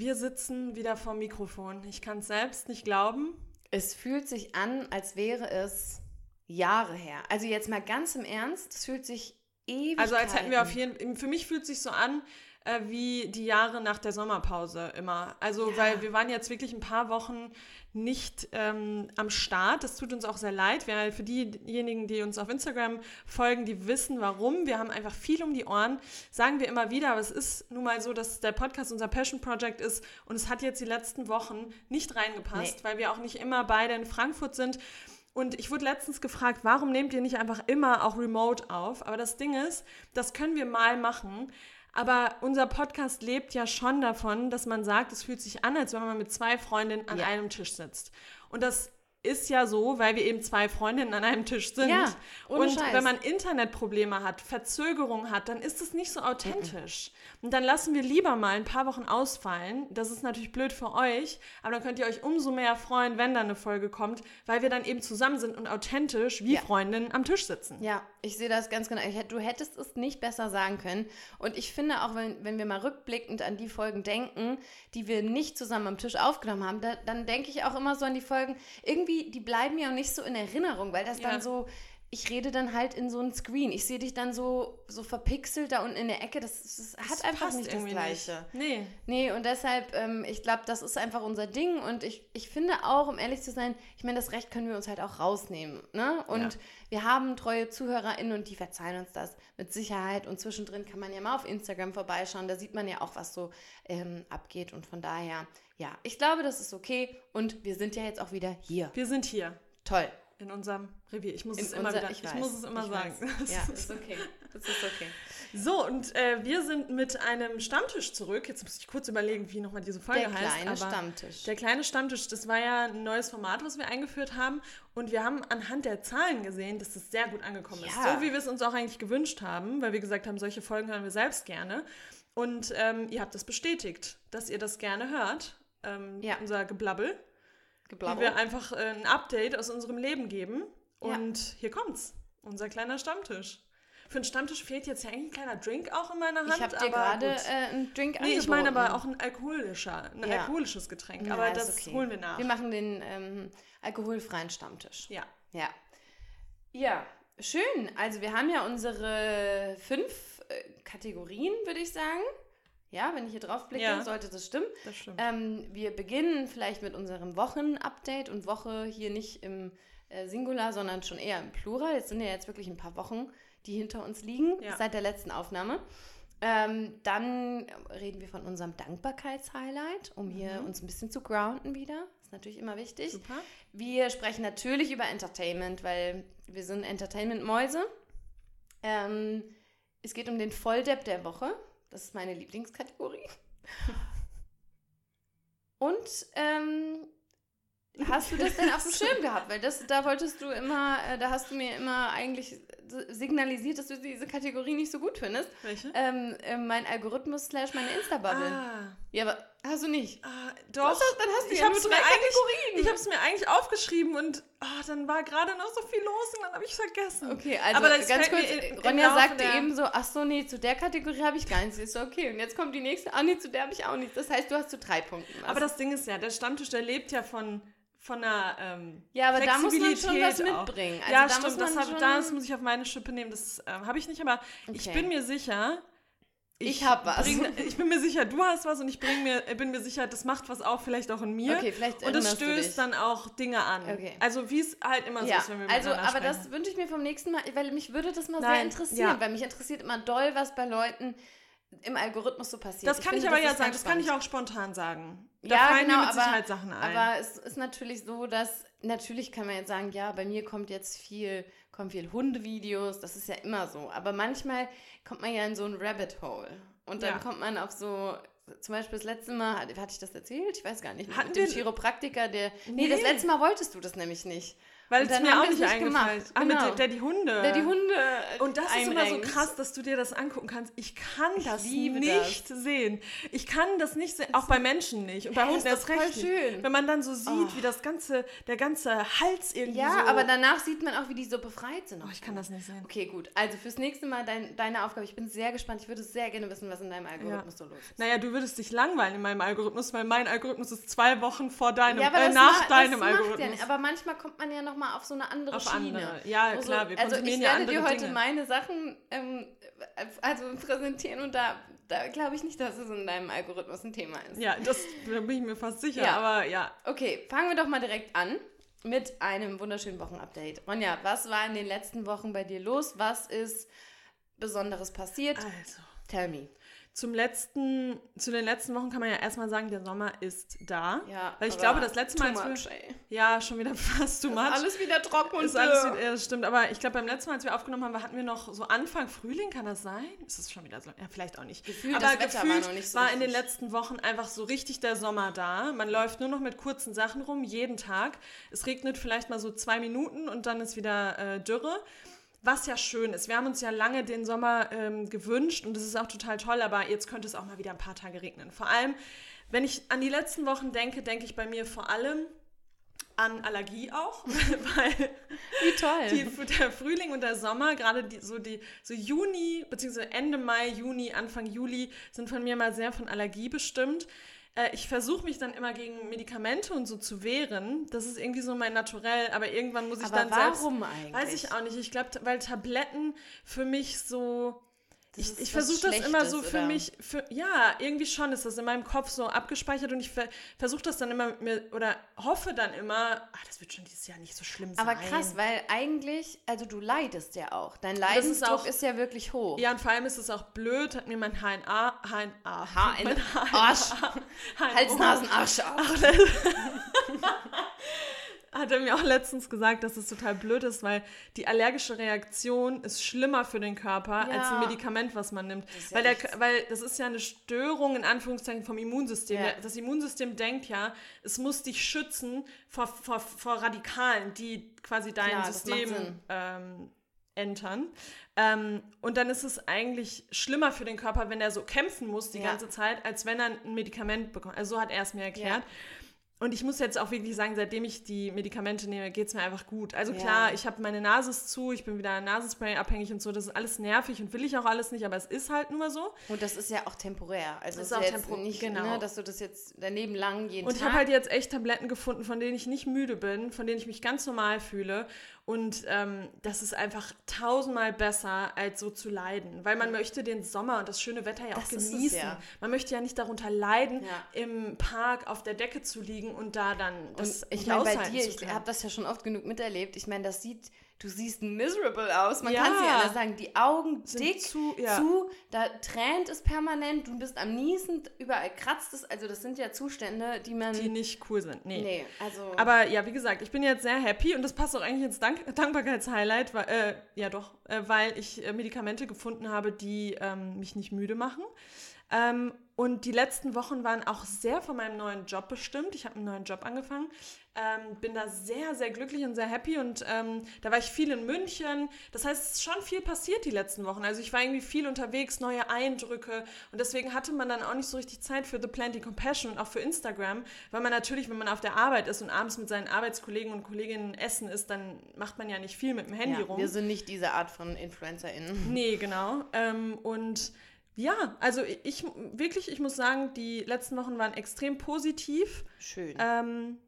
Wir sitzen wieder vor Mikrofon. Ich kann es selbst nicht glauben. Es fühlt sich an, als wäre es Jahre her. Also jetzt mal ganz im Ernst, es fühlt sich ewig Also als hätten wir auf jeden für mich fühlt sich so an, äh, wie die Jahre nach der Sommerpause immer. Also, Ja. weil wir waren jetzt wirklich ein paar Wochen nicht ähm, am Start. Das tut uns auch sehr leid. Wir, für diejenigen, die uns auf Instagram folgen, die wissen warum. Wir haben einfach viel um die Ohren. Sagen wir immer wieder, aber es ist nun mal so, dass der Podcast unser Passion Project ist und es hat jetzt die letzten Wochen nicht reingepasst, Nee. weil wir auch nicht immer beide in Frankfurt sind. Und ich wurde letztens gefragt, warum nehmt ihr nicht einfach immer auch remote auf? Aber das Ding ist, das können wir mal machen. Aber unser Podcast lebt ja schon davon, dass man sagt, es fühlt sich an, als wenn man mit zwei Freundinnen an Ja. einem Tisch sitzt. Und das ist ja so, weil wir eben zwei Freundinnen an einem Tisch sind. Ja, und Scheiß. wenn man Internetprobleme hat, Verzögerung hat, dann ist es nicht so authentisch. Und dann lassen wir lieber mal ein paar Wochen ausfallen. Das ist natürlich blöd für euch, aber dann könnt ihr euch umso mehr freuen, wenn dann eine Folge kommt, weil wir dann eben zusammen sind und authentisch wie Ja. Freundinnen am Tisch sitzen. Ja, ich sehe das ganz genau. Ich, du hättest es nicht besser sagen können. Und ich finde auch, wenn, wenn wir mal rückblickend an die Folgen denken, die wir nicht zusammen am Tisch aufgenommen haben, da, dann denke ich auch immer so an die Folgen, irgendwie, die bleiben mir auch nicht so in Erinnerung, weil das Ja. dann so, ich rede dann halt in so einen Screen. Ich sehe dich dann so, so verpixelt da unten in der Ecke. Das, das hat Das einfach passt nicht das irgendwie Gleiche. Nicht. Nee. Nee, und deshalb, ähm, ich glaube, das ist einfach unser Ding. Und ich, ich finde auch, um ehrlich zu sein, ich meine, das Recht können wir uns halt auch rausnehmen. Ne? Und Ja. wir haben treue ZuhörerInnen und die verzeihen uns das mit Sicherheit. Und zwischendrin kann man ja mal auf Instagram vorbeischauen. Da sieht man ja auch, was so ähm, abgeht. Und von daher, ja, ich glaube, das ist okay. Und wir sind ja jetzt auch wieder hier. Wir sind hier Toll. in unserem Revier. Ich muss In es immer unser- wieder, ich ich, weiß, muss es immer ich sagen. weiß. Ja, ist okay. Das ist okay. So, und äh, wir sind mit einem Stammtisch zurück. Jetzt muss ich kurz überlegen, wie nochmal diese Folge Der heißt. kleine aber Stammtisch. Der kleine Stammtisch, das war ja ein neues Format, was wir eingeführt haben. Und wir haben anhand der Zahlen gesehen, dass das sehr gut angekommen ist. Ja. So wie wir es uns auch eigentlich gewünscht haben, weil wir gesagt haben, solche Folgen hören wir selbst gerne. Und ähm, ihr habt das bestätigt, dass ihr das gerne hört. Ähm, Ja. Unser Geblabbel. Wie Geblabber. wir einfach äh, ein Update aus unserem Leben geben. Ja. Und hier kommt's. Unser kleiner Stammtisch. Für einen Stammtisch fehlt jetzt ja eigentlich ein kleiner Drink auch in meiner Hand. Ich habe dir gerade äh, einen Drink Nee, ich meine angeboten. aber auch ein alkoholischer, ein Ja. alkoholisches Getränk. Ja, aber das okay. holen wir nach. Wir machen den ähm, alkoholfreien Stammtisch. ja. Ja. Ja, schön. Also wir haben ja unsere fünf äh, Kategorien, würde ich sagen. Ja, wenn ich hier drauf blicke, Ja. sollte das stimmen. Das stimmt. Ähm, wir beginnen vielleicht mit unserem Wochenupdate und Woche hier nicht im äh, Singular, sondern schon eher im Plural. Jetzt sind ja jetzt wirklich ein paar Wochen, die hinter uns liegen, Ja. seit der letzten Aufnahme. Ähm, dann reden wir von unserem Dankbarkeitshighlight, um hier Mhm. uns ein bisschen zu grounden wieder. Ist natürlich immer wichtig. Super. Wir sprechen natürlich über Entertainment, weil wir sind Entertainment-Mäuse. Ähm, es geht um den Volldepp der Woche. Das ist meine Lieblingskategorie. Und ähm, hast du das denn auf dem Schirm gehabt? Weil das, da wolltest du immer, äh, da hast du mir immer eigentlich signalisiert, dass du diese Kategorie nicht so gut findest. Welche? Ähm, äh, mein Algorithmus slash meine Insta-Bubble. ah, Ja, aber hast du nicht. ah, doch. hast- dann hast du ich ja hab's nur mir drei eigentlich, Kategorien. ich habe es mir eigentlich aufgeschrieben und ah, dann war gerade noch so viel los und dann habe ich vergessen. Okay, also Aber das ganz kurz, in- Ronja sagte eben so, ach so, nee, zu der Kategorie habe ich gar nichts. Ist so, okay, und jetzt kommt die nächste, ah nee, zu der habe ich auch nichts. Das heißt, du hast zu drei Punkten. was. Aber das Ding ist ja, der Stammtisch, der lebt ja von, von einer ähm, ja, aber da muss man schon was mitbringen. Also ja, da stimmt, muss das, hab, das muss ich auf meine Schippe nehmen. Das ähm, habe ich nicht, aber ich Okay. bin mir sicher. Ich hab was. Bring, ich bin mir sicher, du hast was und ich bring mir, bin mir sicher, das macht was auch, vielleicht auch in mir. Okay, vielleicht und das du stößt dann auch Dinge an. Okay. Also wie es halt immer so ja, ist, wenn wir also, aber sprechen. das wünsche ich mir vom nächsten Mal, weil mich würde das mal sehr Nein, interessieren, ja. weil mich interessiert immer doll, was bei Leuten im Algorithmus so passiert. Das kann ich, finde, aber ja sagen, das kann ich auch spontan sagen. Da Ja, fallen genau, mir mit aber- Sicherheit Sachen ein. Aber es ist natürlich so, dass natürlich kann man jetzt sagen, ja, bei mir kommt jetzt viel, kommen viel Hundevideos, das ist ja immer so. Aber manchmal kommt man ja in so ein Rabbit Hole und dann Ja. kommt man auf so zum Beispiel das letzte Mal, hatte ich das erzählt? Ich weiß gar nicht. Hatten mit dem Chiropraktiker, der. Nee, das Nee. letzte Mal wolltest du das nämlich nicht. Weil es mir auch nicht eingefallen gemacht. Ah, Genau. mit der die Hunde. Der die Hunde. Und das ist immer so einrenkt. krass, dass du dir das angucken kannst. Ich kann das liebe nicht sehen. Ich kann das nicht sehen, auch bei Menschen nicht. Und bei Hunden ist erst recht schön. Wenn man dann so sieht, Oh. wie das ganze, der ganze Hals irgendwie Ja, so... aber danach sieht man auch, wie die so befreit sind. Oh, ich kann das nicht sehen. Okay, gut. Also fürs nächste Mal dein, deine Aufgabe. Ich bin sehr gespannt. Ich würde sehr gerne wissen, was in deinem Algorithmus so los ist. Naja, du würdest dich langweilen in meinem Algorithmus, weil mein Algorithmus ist zwei Wochen vor deinem, aber äh, das nach ma- deinem das macht Algorithmus. Ja. Aber manchmal kommt man ja nochmal auf so eine andere Auf Schiene. andere. Ja, Wo klar, wir also ich konsumieren ja werde dir heute Dinge. meine Sachen ähm, also präsentieren und da, da glaube ich nicht, dass es in deinem Algorithmus ein Thema ist. Ja, das da bin ich mir fast sicher. Ja. Aber ja, Okay, fangen wir doch mal direkt an mit einem wunderschönen Wochenupdate. Ronja, was war in den letzten Wochen bei dir los? Was ist Besonderes passiert? also. Tell me. Zum letzten, zu den letzten Wochen kann man ja erstmal sagen, der Sommer ist da. Ja, Weil ich glaube, das letzte Mal, much, wir, ja, schon wieder fast too Ist much. alles wieder trocken und ist alles wieder, ja, das stimmt, aber ich glaube, beim letzten Mal, als wir aufgenommen haben, hatten wir noch so Anfang Frühling, kann das sein? Ist es schon wieder so? Ja, vielleicht auch nicht. Gefühlt, aber das Wetter war gefühlt noch nicht so war in den letzten Wochen einfach so richtig der Sommer da. Man läuft nur noch mit kurzen Sachen rum, jeden Tag. Es regnet vielleicht mal so zwei Minuten und dann ist wieder äh, Dürre. Was ja schön ist. Wir haben uns ja lange den Sommer ähm, gewünscht und das ist auch total toll, aber jetzt könnte es auch mal wieder ein paar Tage regnen. Vor allem, wenn ich an die letzten Wochen denke, denke ich bei mir vor allem an Allergie auch, weil Wie toll. die, der Frühling und der Sommer, gerade die, so die so Juni, beziehungsweise Ende Mai, Juni, Anfang Juli, sind von mir mal sehr von Allergie bestimmt. Äh, ich versuche mich dann immer gegen Medikamente und so zu wehren. Das ist irgendwie so mein Naturell, aber irgendwann muss ich Aber dann selbst. warum eigentlich? Weiß ich auch nicht. Ich glaube, weil Tabletten für mich so. Das Ich, ist ich versuche das immer so für oder? mich, für, ja, irgendwie schon ist das in meinem Kopf so abgespeichert und ich ver, versuche das dann immer mit mir, oder hoffe dann immer, ah, das wird schon dieses Jahr nicht so schlimm sein. Aber krass, weil eigentlich, also du leidest ja auch. Dein ist Leidensdruck auch- ist ja wirklich hoch. Ja, und vor allem ist es auch blöd, hat mir mein HNA, HNA, HN mein Arsch. Hals, Nasen, Arsch auf. hat er mir auch letztens gesagt, dass es total blöd ist, weil die allergische Reaktion ist schlimmer für den Körper Ja. als ein Medikament, was man nimmt. ja weil, der, weil das ist ja eine Störung in Anführungszeichen vom Immunsystem. Ja. Das Immunsystem denkt ja, es muss dich schützen vor, vor, vor Radikalen, die quasi dein Klar, System ähm, entern. Ähm, und dann ist es eigentlich schlimmer für den Körper, wenn er so kämpfen muss die ganze Zeit, als wenn er ein Medikament bekommt. Also so hat er es mir erklärt. Und ich muss jetzt auch wirklich sagen, seitdem ich die Medikamente nehme, geht es mir einfach gut. Also Ja. klar, ich habe meine Nase zu, ich bin wieder Nasenspray abhängig und so. Das ist alles nervig und will ich auch alles nicht, aber es ist halt nur so. Und das ist ja auch temporär. Also Das es ist auch ist jetzt tempor- nicht, genau. ne, dass du das jetzt dein Leben lang jeden Und ich Tag... habe halt jetzt echt Tabletten gefunden, von denen ich nicht müde bin, von denen ich mich ganz normal fühle. Und ähm, das ist einfach tausendmal besser, als so zu leiden. Weil man möchte den Sommer und das schöne Wetter ja auch Das es genießen. ja. Man möchte ja nicht darunter leiden, Ja. im Park auf der Decke zu liegen und da dann das und ich meine, bei dir, ich habe das ja schon oft genug miterlebt. Ich meine, das sieht, du siehst miserable aus. Man Ja. kann es ja anders sagen. Die Augen Sind dick, zu- ja. zu, da tränt es permanent, du bist am Niesen, überall kratzt es. Also das sind ja Zustände, die man... die nicht cool sind. Nee. nee, also... Aber ja, wie gesagt, ich bin jetzt sehr happy und das passt auch eigentlich ins Dank Dankbarkeitshighlight, weil, äh, ja doch, äh, weil ich äh, Medikamente gefunden habe, die ähm, mich nicht müde machen. Ähm, und die letzten Wochen waren auch sehr von meinem neuen Job bestimmt. Ich habe einen neuen Job angefangen. Ähm, bin da sehr, sehr glücklich und sehr happy und ähm, da war ich viel in München. Das heißt, es ist schon viel passiert die letzten Wochen. Also ich war irgendwie viel unterwegs, neue Eindrücke und deswegen hatte man dann auch nicht so richtig Zeit für The Plenty Compassion und auch für Instagram, weil man natürlich, wenn man auf der Arbeit ist und abends mit seinen Arbeitskollegen und Kolleginnen essen ist, dann macht man ja nicht viel mit dem Handy ja, rum. wir sind nicht diese Art von InfluencerInnen. Nee, genau. Ähm, und ja, also ich wirklich, ich muss sagen, die letzten Wochen waren extrem positiv. Schön. Ähm,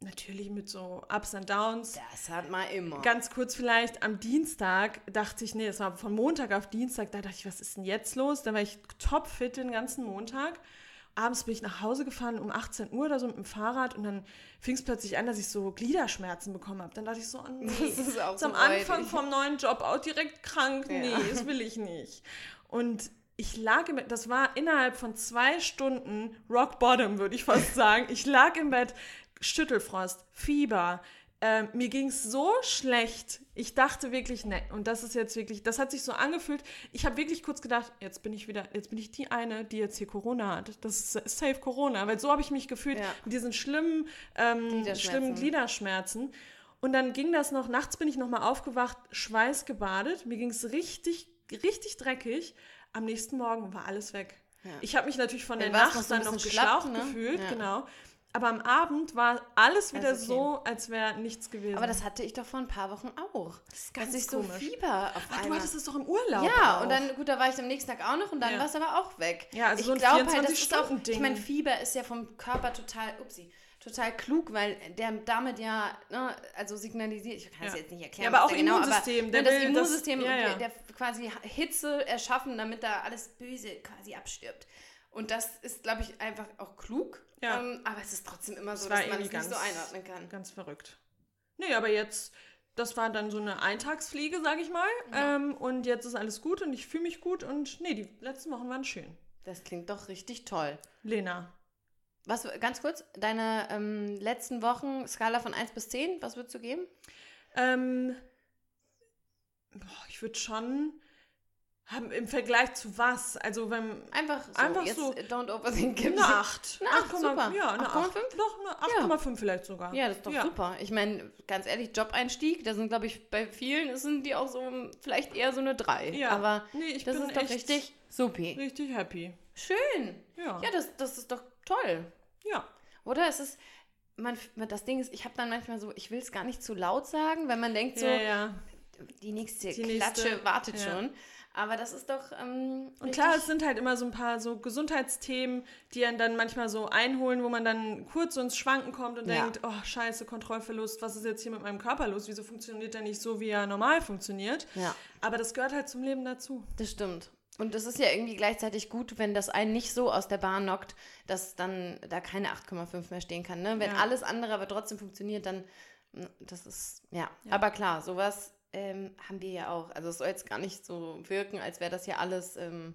natürlich mit so Ups and Downs. das hat man immer. Ganz kurz vielleicht, am Dienstag dachte ich, nee, es war von Montag auf Dienstag, da dachte ich, was ist denn jetzt los? Da war ich topfit den ganzen Montag. Abends bin ich nach Hause gefahren um 18 Uhr oder so mit dem Fahrrad und dann fing es plötzlich an, dass ich so Gliederschmerzen bekommen habe. Dann dachte ich so, oh nee, Das ist auch jetzt am so Anfang vom neuen Job auch direkt krank. Nee, Ja. das will ich nicht. Und ich lag im Bett, das war innerhalb von zwei Stunden Rock Bottom, würde ich fast sagen. Ich lag im Bett, Schüttelfrost, Fieber. Ähm, mir ging es so schlecht. Ich dachte wirklich, ne, und das ist jetzt wirklich, das hat sich so angefühlt. Ich habe wirklich kurz gedacht, jetzt bin ich wieder, jetzt bin ich die eine, die jetzt hier Corona hat. Das ist safe Corona, weil so habe ich mich gefühlt Ja. mit diesen schlimmen, ähm, Gliederschmerzen. schlimmen Gliederschmerzen. Und dann ging das noch, nachts bin ich nochmal aufgewacht, schweißgebadet. Mir ging es richtig, richtig dreckig. Am nächsten Morgen war alles weg. Ja. Ich habe mich natürlich von Dann der Nacht dann noch geschlaucht ne? gefühlt, Ja. genau. Aber am Abend war alles wieder Alles okay. so, als wäre nichts gewesen. Aber das hatte ich doch vor ein paar Wochen auch. Das ist ganz Dass ich so komisch. Fieber auf Ach, du hattest es doch im Urlaub. ja, auch. und dann, gut, da war ich am nächsten Tag auch noch und dann Ja. war es aber auch weg. Ja, also ich so ein glaube halt, das ist auch, 24-Stunden-Ding. ich meine, Fieber ist ja vom Körper total, upsie, total klug, weil der damit ja, ne, also signalisiert, ich kann es Ja. jetzt nicht erklären, Ja, aber auch der genau, Immunsystem, aber der ne, das will das- Immunsystem, ja, ja. Der, der quasi Hitze erschaffen, damit da alles Böse quasi abstirbt. Und das ist, glaube ich, einfach auch klug. Ja. Ähm, aber es ist trotzdem immer so, war dass man es irgendwie nicht so ganz- einordnen kann. Ganz verrückt. Nee, aber jetzt, das war dann so eine Eintagsfliege, sag ich mal. Ähm, und jetzt ist alles gut und ich fühle mich gut und nee, die letzten Wochen waren schön. Das klingt doch richtig toll. Lena. Was, ganz kurz, deine ähm, letzten Wochen, Skala von 1 bis 10, was würdest du geben? Ähm, boah, ich würde schon haben im Vergleich zu was? Also wenn Einfach so, Einfach jetzt so. don't overthink. eine 8. Eine Acht, super. Ja, eine 8. 8,5? Doch, eine 8,5 vielleicht sogar. Ja, das ist doch Ja. super. Ich meine, ganz ehrlich, Job-Einstieg, da sind, glaube ich, bei vielen sind die auch so vielleicht eher so eine 3. Ja. Aber Nee, ich das bin ist doch richtig supi. richtig happy. Schön. Ja. Ja, das, das ist doch toll. Ja. Oder? Es ist, man, das Ding ist, ich habe dann manchmal so, ich will es gar nicht zu laut sagen, wenn man denkt so, ja, ja. die nächste Die nächste, Klatsche wartet ja. schon. Aber das ist doch. Ähm, Und klar, es sind halt immer so ein paar so Gesundheitsthemen, die einen dann manchmal so einholen, wo man dann kurz so ins Schwanken kommt und Ja. denkt, oh scheiße, Kontrollverlust, was ist jetzt hier mit meinem Körper los? Wieso funktioniert der nicht so, wie er normal funktioniert? Ja, Aber das gehört halt zum Leben dazu. das stimmt. Und es ist ja irgendwie gleichzeitig gut, wenn das einen nicht so aus der Bahn knockt, dass dann da keine 8,5 mehr stehen kann. Ne? Wenn Ja. alles andere aber trotzdem funktioniert, dann, mm, das ist, ja. Ja. Aber klar, sowas ähm, haben wir ja auch. Also es soll jetzt gar nicht so wirken, als wäre das ja alles ähm,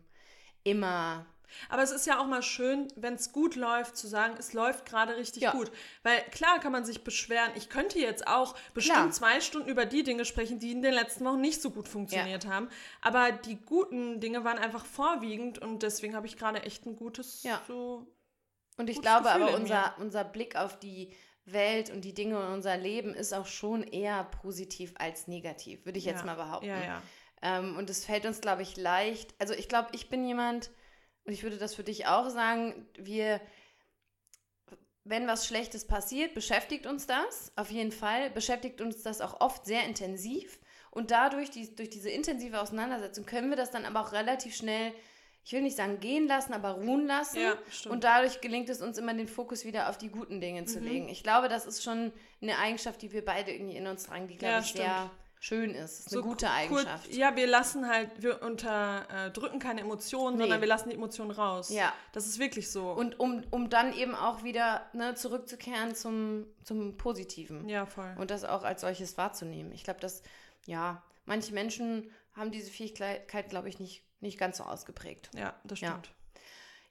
immer Aber es ist ja auch mal schön, wenn es gut läuft, zu sagen, es läuft gerade richtig Ja. gut. Weil klar kann man sich beschweren. Ich könnte jetzt auch bestimmt Klar. zwei Stunden über die Dinge sprechen, die in den letzten Wochen nicht so gut funktioniert haben. Aber die guten Dinge waren einfach vorwiegend und deswegen habe ich gerade echt ein gutes Ja. so. Und ich glaube aber, unser, unser Blick auf die Welt und die Dinge in unser Leben ist auch schon eher positiv als negativ, würde ich jetzt Ja. mal behaupten. Ja, ja. Ähm, und es fällt uns, glaube ich, leicht. Also ich glaube, ich bin jemand, und ich würde das für dich auch sagen, wir, wenn was Schlechtes passiert, beschäftigt uns das auf jeden Fall, beschäftigt uns das auch oft sehr intensiv. Und dadurch, die, durch diese intensive Auseinandersetzung, können wir das dann aber auch relativ schnell, ich will nicht sagen gehen lassen, aber ruhen lassen. Ja. Und dadurch gelingt es uns immer, den Fokus wieder auf die guten Dinge zu Mhm. legen. Ich glaube, das ist schon eine Eigenschaft, die wir beide irgendwie in uns tragen, die, glaube Ja, ich, stimmt. sehr schön ist. Ist eine So gute Eigenschaft. Kurz, ja, wir lassen halt, wir unterdrücken keine Emotionen, Nee. sondern wir lassen die Emotionen raus. Ja. Das ist wirklich so. Und um, um dann eben auch wieder ne, zurückzukehren zum, zum Positiven. ja, voll. Und das auch als solches wahrzunehmen. Ich glaube, dass, ja, manche Menschen haben diese Fähigkeit, glaube ich, nicht, nicht ganz so ausgeprägt. ja, das Ja. stimmt.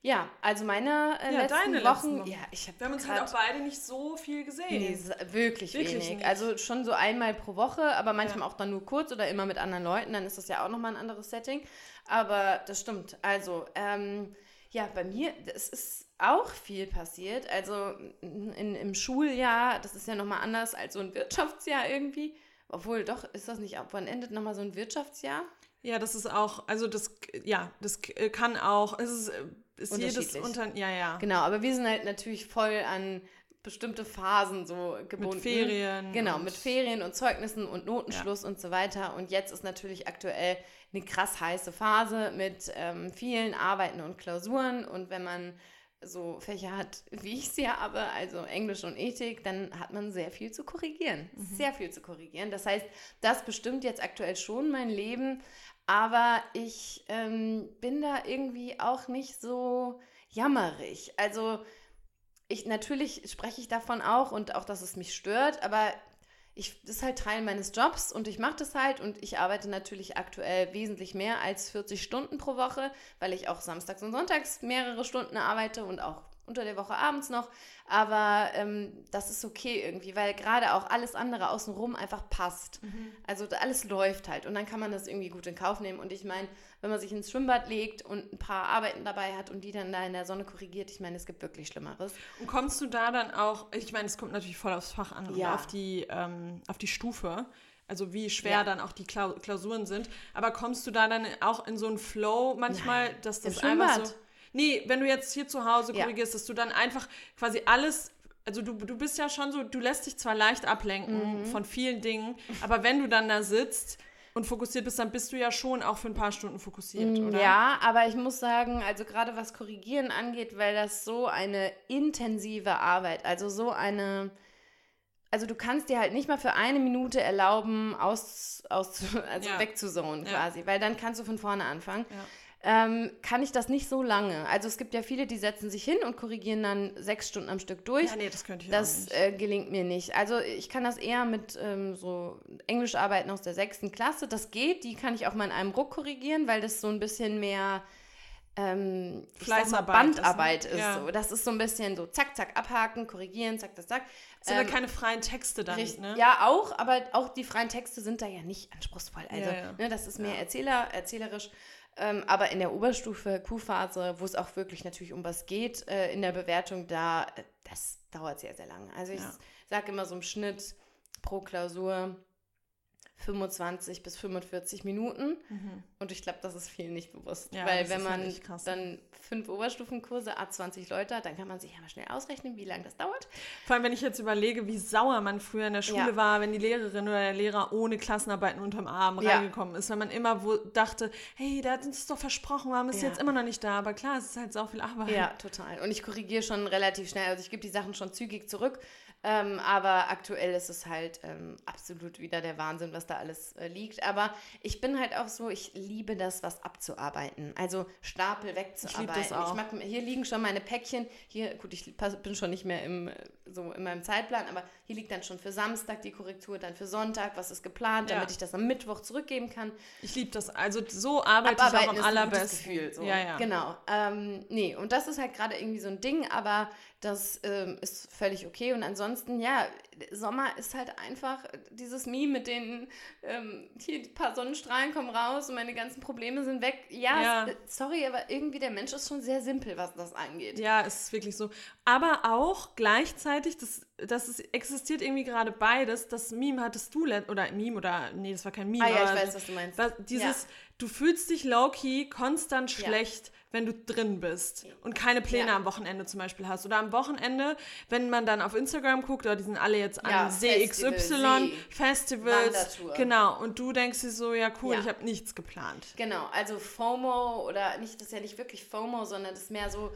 Ja, also meine äh, Ja, letzten deine Wochen, letzten ja, ich habe Wir haben uns halt auch beide nicht so viel gesehen. Nee, wirklich, Wirklich wenig. nicht. Also schon so einmal pro Woche, aber manchmal Ja. auch dann nur kurz oder immer mit anderen Leuten, dann ist das ja auch nochmal ein anderes Setting. Aber das stimmt. Also, ähm, ja, bei mir, es ist auch viel passiert. Also in, im Schuljahr, das ist ja nochmal anders als so ein Wirtschaftsjahr irgendwie. Obwohl, doch, ist das nicht, ab wann endet nochmal so ein Wirtschaftsjahr? Ja, das ist auch, also das, ja, das äh, kann auch, es ist, äh, ist jedes unter, ja, ja. Genau, aber wir sind halt natürlich voll an bestimmte Phasen so gebunden. Mit Ferien. Genau, mit Ferien und Zeugnissen und Notenschluss und so weiter. Und jetzt ist natürlich aktuell eine krass heiße Phase mit ähm, vielen Arbeiten und Klausuren. Und wenn man so Fächer hat, wie ich sie habe, also Englisch und Ethik, dann hat man sehr viel zu korrigieren. Sehr viel zu korrigieren. Das heißt, das bestimmt jetzt aktuell schon mein Leben. Aber ich ähm, bin da irgendwie auch nicht so jammerig. Also ich natürlich spreche ich davon auch und auch, dass es mich stört, aber ich, das ist halt Teil meines Jobs und ich mache das halt und ich arbeite natürlich aktuell wesentlich mehr als 40 Stunden pro Woche, weil ich auch samstags und sonntags mehrere Stunden arbeite und auch unter der Woche abends noch. Aber ähm, das ist okay irgendwie, weil gerade auch alles andere außenrum einfach passt. Mhm. Also alles läuft halt und dann kann man das irgendwie gut in Kauf nehmen. Und ich meine, wenn man sich ins Schwimmbad legt und ein paar Arbeiten dabei hat und die dann da in der Sonne korrigiert, ich meine, es gibt wirklich Schlimmeres. Und kommst du da dann auch, ich meine, es kommt natürlich voll aufs Fach an ja. und auf die, ähm, auf die Stufe also wie schwer ja. dann auch die Klausuren sind. Aber kommst du da dann auch in so einen Flow manchmal, Nein. dass das einfach so. Nee, wenn du jetzt hier zu Hause korrigierst, ja. dass du dann einfach quasi alles also du, du bist ja schon so, du lässt dich zwar leicht ablenken mhm. von vielen Dingen, aber wenn du dann da sitzt und fokussiert bist, dann bist du ja schon auch für ein paar Stunden fokussiert, mm, oder? Ja, aber ich muss sagen, also gerade was Korrigieren angeht, weil das so eine intensive Arbeit, also so eine, also du kannst dir halt nicht mal für eine Minute erlauben, aus, aus also ja. wegzuzonen quasi, ja. weil dann kannst du von vorne anfangen. Ja ähm, kann ich das nicht so lange. Also es gibt ja viele, die setzen sich hin und korrigieren dann sechs Stunden am Stück durch. Ja, nee, das könnte ich das. Das äh, gelingt mir nicht. Also ich kann das eher mit ähm, so Englischarbeiten aus der sechsten Klasse. Das geht, die kann ich auch mal in einem Ruck korrigieren, weil das so ein bisschen mehr ähm, Fleißarbeit Bandarbeit ist. Ne? ist ja. so. Das ist so ein bisschen so zack, zack, abhaken, korrigieren, zack, zack, zack. Es sind ähm, ja keine freien Texte dann, richtig, ne? Ja, auch, aber auch die freien Texte sind da ja nicht anspruchsvoll. Also, ja, ja. Ne, das ist mehr Erzähler, erzählerisch. Ähm, aber in der Oberstufe Q-Phase, wo es auch wirklich natürlich um was geht, äh, in der Bewertung, da, äh, das dauert sehr, sehr lange. Also ich ja. sage immer so im Schnitt pro Klausur 25 bis 45 Minuten. Mhm. Und ich glaube, das ist vielen nicht bewusst. Ja, Weil wenn man dann fünf Oberstufenkurse, A20 Leute hat, dann kann man sich ja mal schnell ausrechnen, wie lange das dauert. Vor allem, wenn ich jetzt überlege, wie sauer man früher in der Schule ja. war, wenn die Lehrerin oder der Lehrer ohne Klassenarbeiten unterm Arm ja. reingekommen ist. Wenn man immer dachte, hey, der hat uns doch versprochen, warum ist ja. jetzt immer noch nicht da? Aber klar, es ist halt so viel Arbeit. Ja, total. Und ich korrigiere schon relativ schnell. Also ich gebe die Sachen schon zügig zurück. Ähm, aber aktuell ist es halt ähm, absolut wieder der Wahnsinn, was da alles äh, liegt. Aber ich bin halt auch so, ich liebe das, was abzuarbeiten. Also Stapel wegzuarbeiten. Ich, das auch. ich mag, hier liegen schon meine Päckchen. Hier, gut, ich bin schon nicht mehr im, so in meinem Zeitplan, aber hier liegt dann schon für Samstag die Korrektur, dann für Sonntag, was ist geplant, ja. damit ich das am Mittwoch zurückgeben kann. Ich liebe das. Also so arbeite Abarbeiten ich auch am allerbesten. Gefühl, so. Ja, ja. Genau. Ähm, nee, und das ist halt gerade irgendwie so ein Ding, aber das ähm, ist völlig okay. Und ansonsten, ja, Sommer ist halt einfach dieses Meme mit den, ähm, hier ein paar Sonnenstrahlen kommen raus und meine ganzen Probleme sind weg. Ja, ja. Es, sorry, aber irgendwie der Mensch ist schon sehr simpel, was das angeht. Ja, es ist wirklich so. Aber auch gleichzeitig, das, das ist, existiert irgendwie gerade beides. Das Meme hattest du, oder Meme oder, nee, das war kein Meme. Ah ja, ich weiß, was du meinst. Dieses, ja. Du fühlst dich low-key konstant schlecht. Ja wenn du drin bist und keine Pläne ja. am Wochenende zum Beispiel hast. Oder am Wochenende, wenn man dann auf Instagram guckt, oder die sind alle jetzt an ja, CXY, Festival, Festivals. Genau. Und du denkst dir so, ja cool, ja. ich habe nichts geplant. Genau, also FOMO oder nicht, das ist ja nicht wirklich FOMO, sondern das ist mehr so,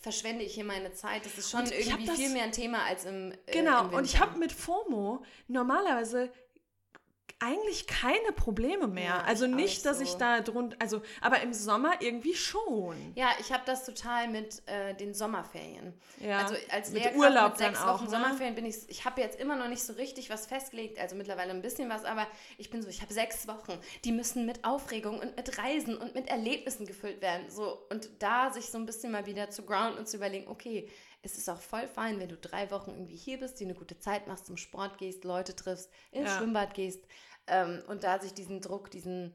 verschwende ich hier meine Zeit. Das ist schon irgendwie das, viel mehr ein Thema als im äh, Genau, im und ich habe mit FOMO normalerweise eigentlich keine Probleme mehr. Ja, also nicht, dass so. ich da drunter, also, aber im Sommer irgendwie schon. Ja, ich habe das total mit äh, den Sommerferien. Ja, also als mit Lehrkraft Urlaub mit sechs Wochen ne? Sommerferien bin ich, ich habe jetzt immer noch nicht so richtig was festgelegt, also mittlerweile ein bisschen was, aber ich bin so, ich habe sechs Wochen, die müssen mit Aufregung und mit Reisen und mit Erlebnissen gefüllt werden. So, und da sich so ein bisschen mal wieder zu ground und zu überlegen, okay, es ist auch voll fein, wenn du drei Wochen irgendwie hier bist, dir eine gute Zeit machst, zum Sport gehst, Leute triffst, ins ja. Schwimmbad gehst. Ähm, und da sich diesen Druck, diesen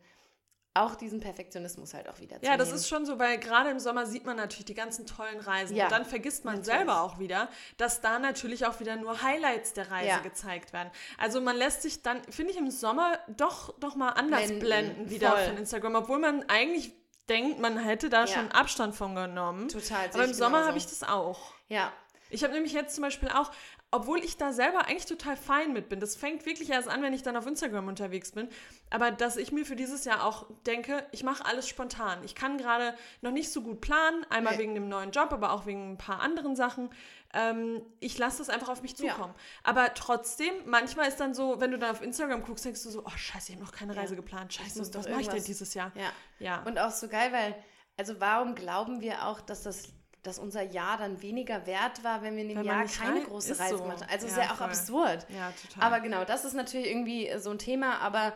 auch diesen Perfektionismus halt auch wieder zu Ja, das ist schon so, weil gerade im Sommer sieht man natürlich die ganzen tollen Reisen ja, und dann vergisst man natürlich. selber auch wieder, dass da natürlich auch wieder nur Highlights der Reise ja. gezeigt werden. Also man lässt sich dann, finde ich, im Sommer doch, doch mal anders blenden, blenden wieder Voll. von Instagram, obwohl man eigentlich denkt, man hätte da ja. schon Abstand von genommen. Total. Aber im Sommer habe ich das auch. Ja. Ich habe nämlich jetzt zum Beispiel auch, obwohl ich da selber eigentlich total fein mit bin. Das fängt wirklich erst an, wenn ich dann auf Instagram unterwegs bin. Aber dass ich mir für dieses Jahr auch denke, ich mache alles spontan. Ich kann gerade noch nicht so gut planen, einmal nee. wegen dem neuen Job, aber auch wegen ein paar anderen Sachen. Ähm, ich lasse das einfach auf mich zukommen. Ja. Aber trotzdem, manchmal ist dann so, wenn du dann auf Instagram guckst, denkst du so, oh scheiße, ich habe noch keine ja. Reise geplant. Scheiße, was mache ich denn dieses Jahr? Ja. ja. Und auch so geil, weil, also warum glauben wir auch, dass das dass unser Jahr dann weniger wert war, wenn wir in dem Jahr keine große Reise so. gemacht haben. Also ja, ist ja auch voll. absurd. Ja, total. Aber genau, das ist natürlich irgendwie so ein Thema. Aber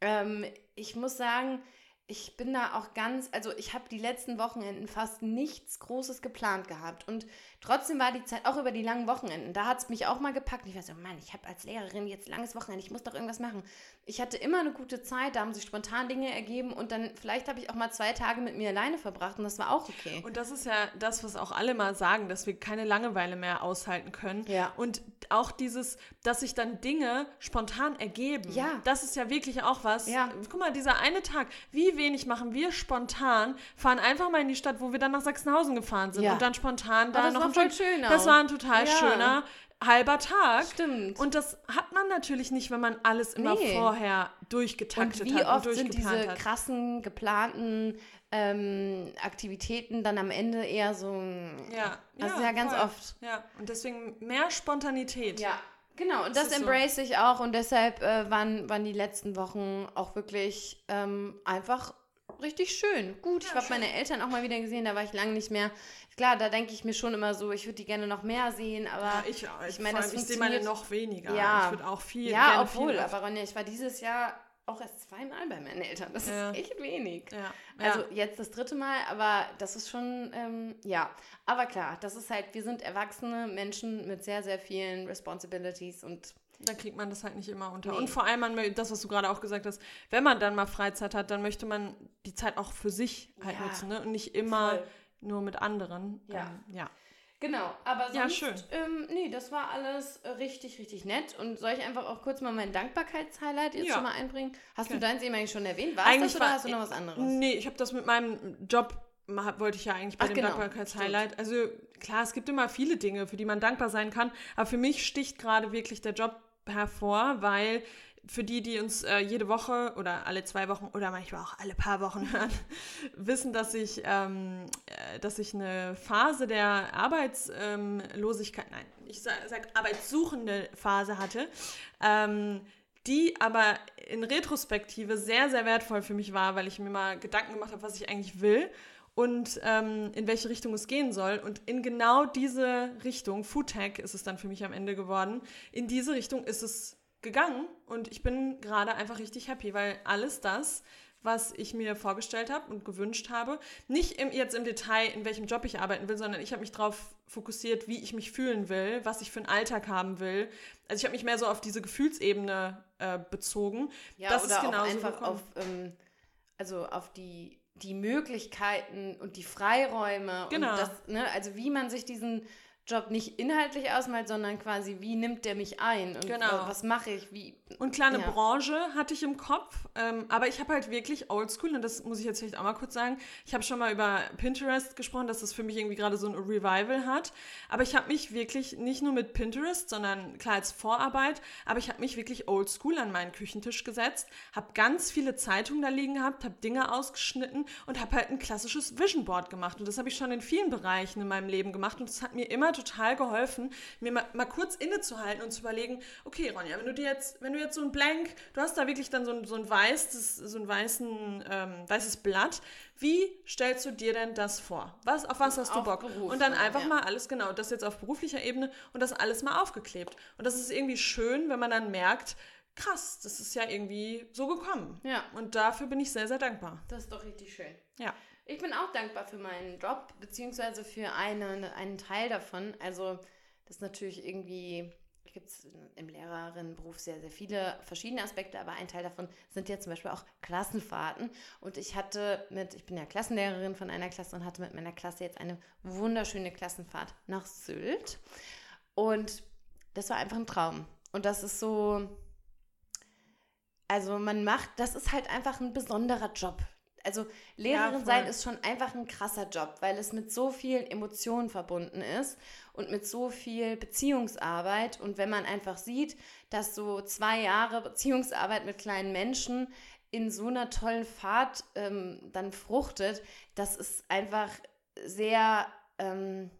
ähm, ich muss sagen, ich bin da auch ganz, also ich habe die letzten Wochenenden fast nichts Großes geplant gehabt. Und trotzdem war die Zeit, auch über die langen Wochenenden, da hat es mich auch mal gepackt. Ich war so, Mann, ich habe als Lehrerin jetzt langes Wochenende, ich muss doch irgendwas machen. Ich hatte immer eine gute Zeit, da haben sich spontan Dinge ergeben und dann vielleicht habe ich auch mal zwei Tage mit mir alleine verbracht und das war auch okay. Und das ist ja das, was auch alle mal sagen, dass wir keine Langeweile mehr aushalten können. Ja. Und auch dieses, dass sich dann Dinge spontan ergeben. Ja. Das ist ja wirklich auch was. Ja. Guck mal, dieser eine Tag, wie wenig machen wir spontan, fahren einfach mal in die Stadt, wo wir dann nach Sachsenhausen gefahren sind Ja. und dann spontan da das noch war Das war ein total Ja. schöner halber Tag. Stimmt. Und das hat man natürlich nicht, wenn man alles immer Nee. vorher durchgetaktet Und wie hat oft und sind diese hat. krassen, geplanten ähm, Aktivitäten dann am Ende eher so. Ja, Also ja, ganz voll. oft. Ja, und deswegen mehr Spontanität. Ja, genau. Und Das das, ist so. embrace ich auch. Und deshalb äh, waren, waren die letzten Wochen auch wirklich ähm, einfach richtig schön. Gut, ich Ja, habe schön. meine Eltern auch mal wieder gesehen, da war ich lange nicht mehr. Klar, da denke ich mir schon immer so, ich würde die gerne noch mehr sehen, aber Ja, ich, auch. ich meine, das allem, ich sehe meine noch weniger. Ja. Ich würde auch viel. ja, obwohl, viel aber Ronja, ich war dieses Jahr auch erst zweimal bei meinen Eltern. Das Ja. ist echt wenig. Ja. Also ja. jetzt das dritte Mal, aber das ist schon, ähm, ja. Aber klar, das ist halt, wir sind erwachsene Menschen mit sehr, sehr vielen Responsibilities und dann kriegt man das halt nicht immer unter. Nee. Und vor allem, man, das, was du gerade auch gesagt hast, wenn man dann mal Freizeit hat, dann möchte man die Zeit auch für sich halt nutzen ne? und nicht immer Voll. nur mit anderen. Ja. Ähm, ja. Genau, aber sonst, Ja, schön. Ähm, nee, das war alles äh, richtig, richtig nett. Und soll ich einfach auch kurz mal mein Dankbarkeitshighlight jetzt Ja. schon mal einbringen? Hast Okay. du deins eben eigentlich schon erwähnt? War Eigentlich das oder war- hast du noch was anderes? Nee, ich habe das mit meinem Job wollte ich ja eigentlich bei Ach, dem genau, Dankbarkeitshighlight. Also klar, es gibt immer viele Dinge, für die man dankbar sein kann, aber für mich sticht gerade wirklich der Job hervor, weil für die, die uns äh, jede Woche oder alle zwei Wochen oder manchmal auch alle paar Wochen hören, wissen, dass ich, ähm, äh, dass ich eine Phase der Arbeitslosigkeit, nein, ich sage sag arbeitssuchende Phase hatte, ähm, die aber in Retrospektive sehr, sehr wertvoll für mich war, weil ich mir mal Gedanken gemacht habe, was ich eigentlich will und ähm, in welche Richtung es gehen soll. Und in genau diese Richtung, Foodtech ist es dann für mich am Ende geworden, in diese Richtung ist es gegangen und ich bin gerade einfach richtig happy, weil alles das, was ich mir vorgestellt habe und gewünscht habe, nicht im, jetzt im Detail, in welchem Job ich arbeiten will, sondern ich habe mich darauf fokussiert, wie ich mich fühlen will, was ich für einen Alltag haben will. Also ich habe mich mehr so auf diese Gefühlsebene äh, bezogen. Ja, das oder ist genauso auch einfach gekommen. auf, ähm, also auf die, die Möglichkeiten und die Freiräume Genau. und das, ne, also wie man sich diesen Job nicht inhaltlich ausmalt, sondern quasi, wie nimmt der mich ein und Genau. wa- was mache ich, wie. Und klar, eine Ja. Branche hatte ich im Kopf, ähm, aber ich habe halt wirklich oldschool, und das muss ich jetzt vielleicht auch mal kurz sagen, ich habe schon mal über Pinterest gesprochen, dass das für mich irgendwie gerade so ein Revival hat, aber ich habe mich wirklich nicht nur mit Pinterest, sondern klar als Vorarbeit, aber ich habe mich wirklich oldschool an meinen Küchentisch gesetzt, habe ganz viele Zeitungen da liegen gehabt, habe Dinge ausgeschnitten und habe halt ein klassisches Vision Board gemacht und das habe ich schon in vielen Bereichen in meinem Leben gemacht und es hat mir immer total geholfen, mir mal, mal kurz innezuhalten und zu überlegen, okay, Ronja, wenn du dir jetzt, wenn du jetzt so ein Blank, du hast da wirklich dann so ein, so ein weißes, so ein weißen, ähm, weißes Blatt, wie stellst du dir denn das vor? Was, auf was hast du Bock? Beruf, und dann einfach ja. mal alles, genau, das jetzt auf beruflicher Ebene und das alles mal aufgeklebt. Und das ist irgendwie schön, wenn man dann merkt, krass, das ist ja irgendwie so gekommen. Ja. Und dafür bin ich sehr, sehr dankbar. Das ist doch richtig schön. Ja. Ich bin auch dankbar für meinen Job, beziehungsweise für eine, einen Teil davon. Also, das ist natürlich irgendwie, gibt es im Lehrerinnenberuf sehr, sehr viele verschiedene Aspekte, aber ein Teil davon sind ja zum Beispiel auch Klassenfahrten. Und ich hatte mit, ich bin ja Klassenlehrerin von einer Klasse und hatte mit meiner Klasse jetzt eine wunderschöne Klassenfahrt nach Sylt. Und das war einfach ein Traum. Und das ist so, also man macht, das ist halt einfach ein besonderer Job. Also Lehrerin voll. sein ist schon einfach ein krasser Job, weil es mit so vielen Emotionen verbunden ist und mit so viel Beziehungsarbeit. Und wenn man einfach sieht, dass so zwei Jahre Beziehungsarbeit mit kleinen Menschen in so einer tollen Fahrt ähm, dann fruchtet, das ist einfach sehr, ähm,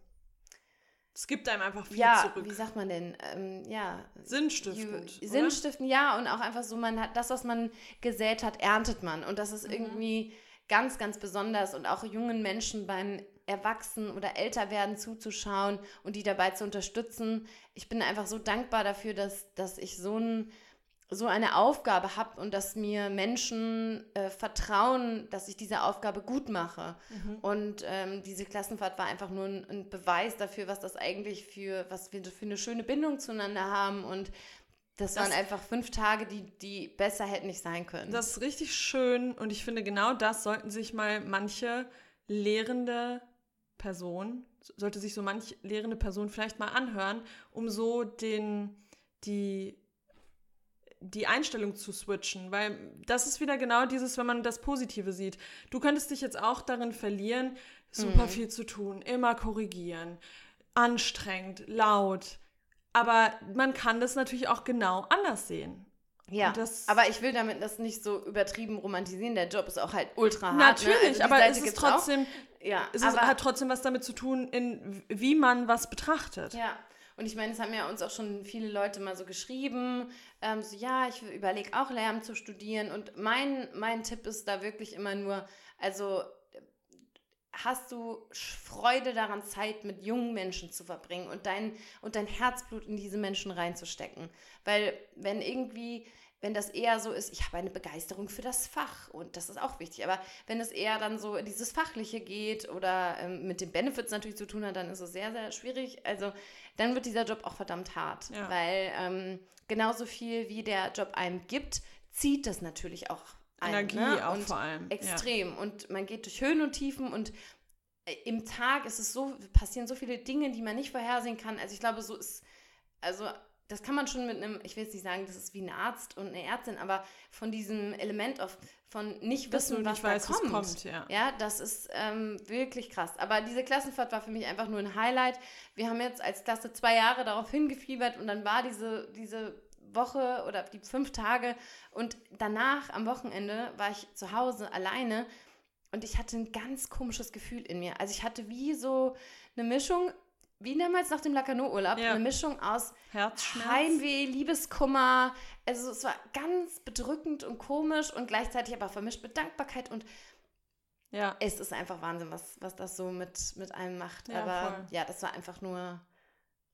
Es gibt einem einfach viel ja, zurück. wie sagt man denn? Ähm, ja, Sinnstiftend. Ju- oder? Sinnstiften, ja, und auch einfach so, man hat das, was man gesät hat, erntet man. Und das Mhm. ist irgendwie ganz, ganz besonders und auch jungen Menschen beim Erwachsen oder Älterwerden zuzuschauen und die dabei zu unterstützen. Ich bin einfach so dankbar dafür, dass, dass ich so ein so eine Aufgabe habe und dass mir Menschen äh, vertrauen, dass ich diese Aufgabe gut mache. Mhm. Und ähm, diese Klassenfahrt war einfach nur ein, ein, Beweis dafür, was das eigentlich für, was wir für eine schöne Bindung zueinander haben. Und das, das waren einfach fünf Tage, die, die besser hätten nicht sein können. Das ist richtig schön und ich finde, genau das sollten sich mal manche lehrende Person, sollte sich so manche lehrende Person vielleicht mal anhören, um so den, die die Einstellung zu switchen, weil das ist wieder genau dieses, wenn man das Positive sieht. Du könntest dich jetzt auch darin verlieren, super mhm. viel zu tun, immer korrigieren, anstrengend, laut. Aber man kann das natürlich auch genau anders sehen. Ja, aber ich will damit das nicht so übertrieben romantisieren. Der Job ist auch halt ultra hart. Ne? Natürlich, ne? also aber es ist trotzdem, auch. ja, es aber, hat trotzdem was damit zu tun, in wie man was betrachtet. Ja, und ich meine, es haben ja uns auch schon viele Leute mal so geschrieben, ähm, so ja, ich überlege auch Lehramt zu studieren. Und mein, mein Tipp ist da wirklich immer nur, also hast du Freude daran, Zeit mit jungen Menschen zu verbringen und dein, und dein Herzblut in diese Menschen reinzustecken. Weil wenn irgendwie wenn das eher so ist, ich habe eine Begeisterung für das Fach und das ist auch wichtig. Aber wenn es eher dann so in dieses Fachliche geht oder ähm, mit den Benefits natürlich zu tun hat, dann ist es sehr, sehr schwierig. Also dann wird dieser Job auch verdammt hart, ja. weil ähm, genauso viel wie der Job einem gibt, zieht das natürlich auch ein, Energie ne? auch und vor allem. Extrem. Ja. Und man geht durch Höhen und Tiefen und äh, im Tag ist es so, passieren so viele Dinge, die man nicht vorhersehen kann. Also ich glaube, so ist, also das kann man schon mit einem, ich will jetzt nicht sagen, das ist wie ein Arzt und eine Ärztin, aber von diesem Element auf, von nicht wissen, was nicht da weiß, kommt. kommt ja. ja. das ist ähm, wirklich krass. Aber diese Klassenfahrt war für mich einfach nur ein Highlight. Wir haben jetzt als Klasse zwei Jahre darauf hingefiebert und dann war diese, diese Woche oder die fünf Tage und danach am Wochenende war ich zu Hause alleine und ich hatte ein ganz komisches Gefühl in mir. Also ich hatte wie so eine Mischung wie damals nach dem Lacanau-Urlaub, ja. eine Mischung aus Heimweh, Liebeskummer. Also es war ganz bedrückend und komisch und gleichzeitig aber vermischt mit Dankbarkeit und ja. es ist einfach Wahnsinn, was, was das so mit, mit einem macht. Ja, aber voll. ja, das war einfach nur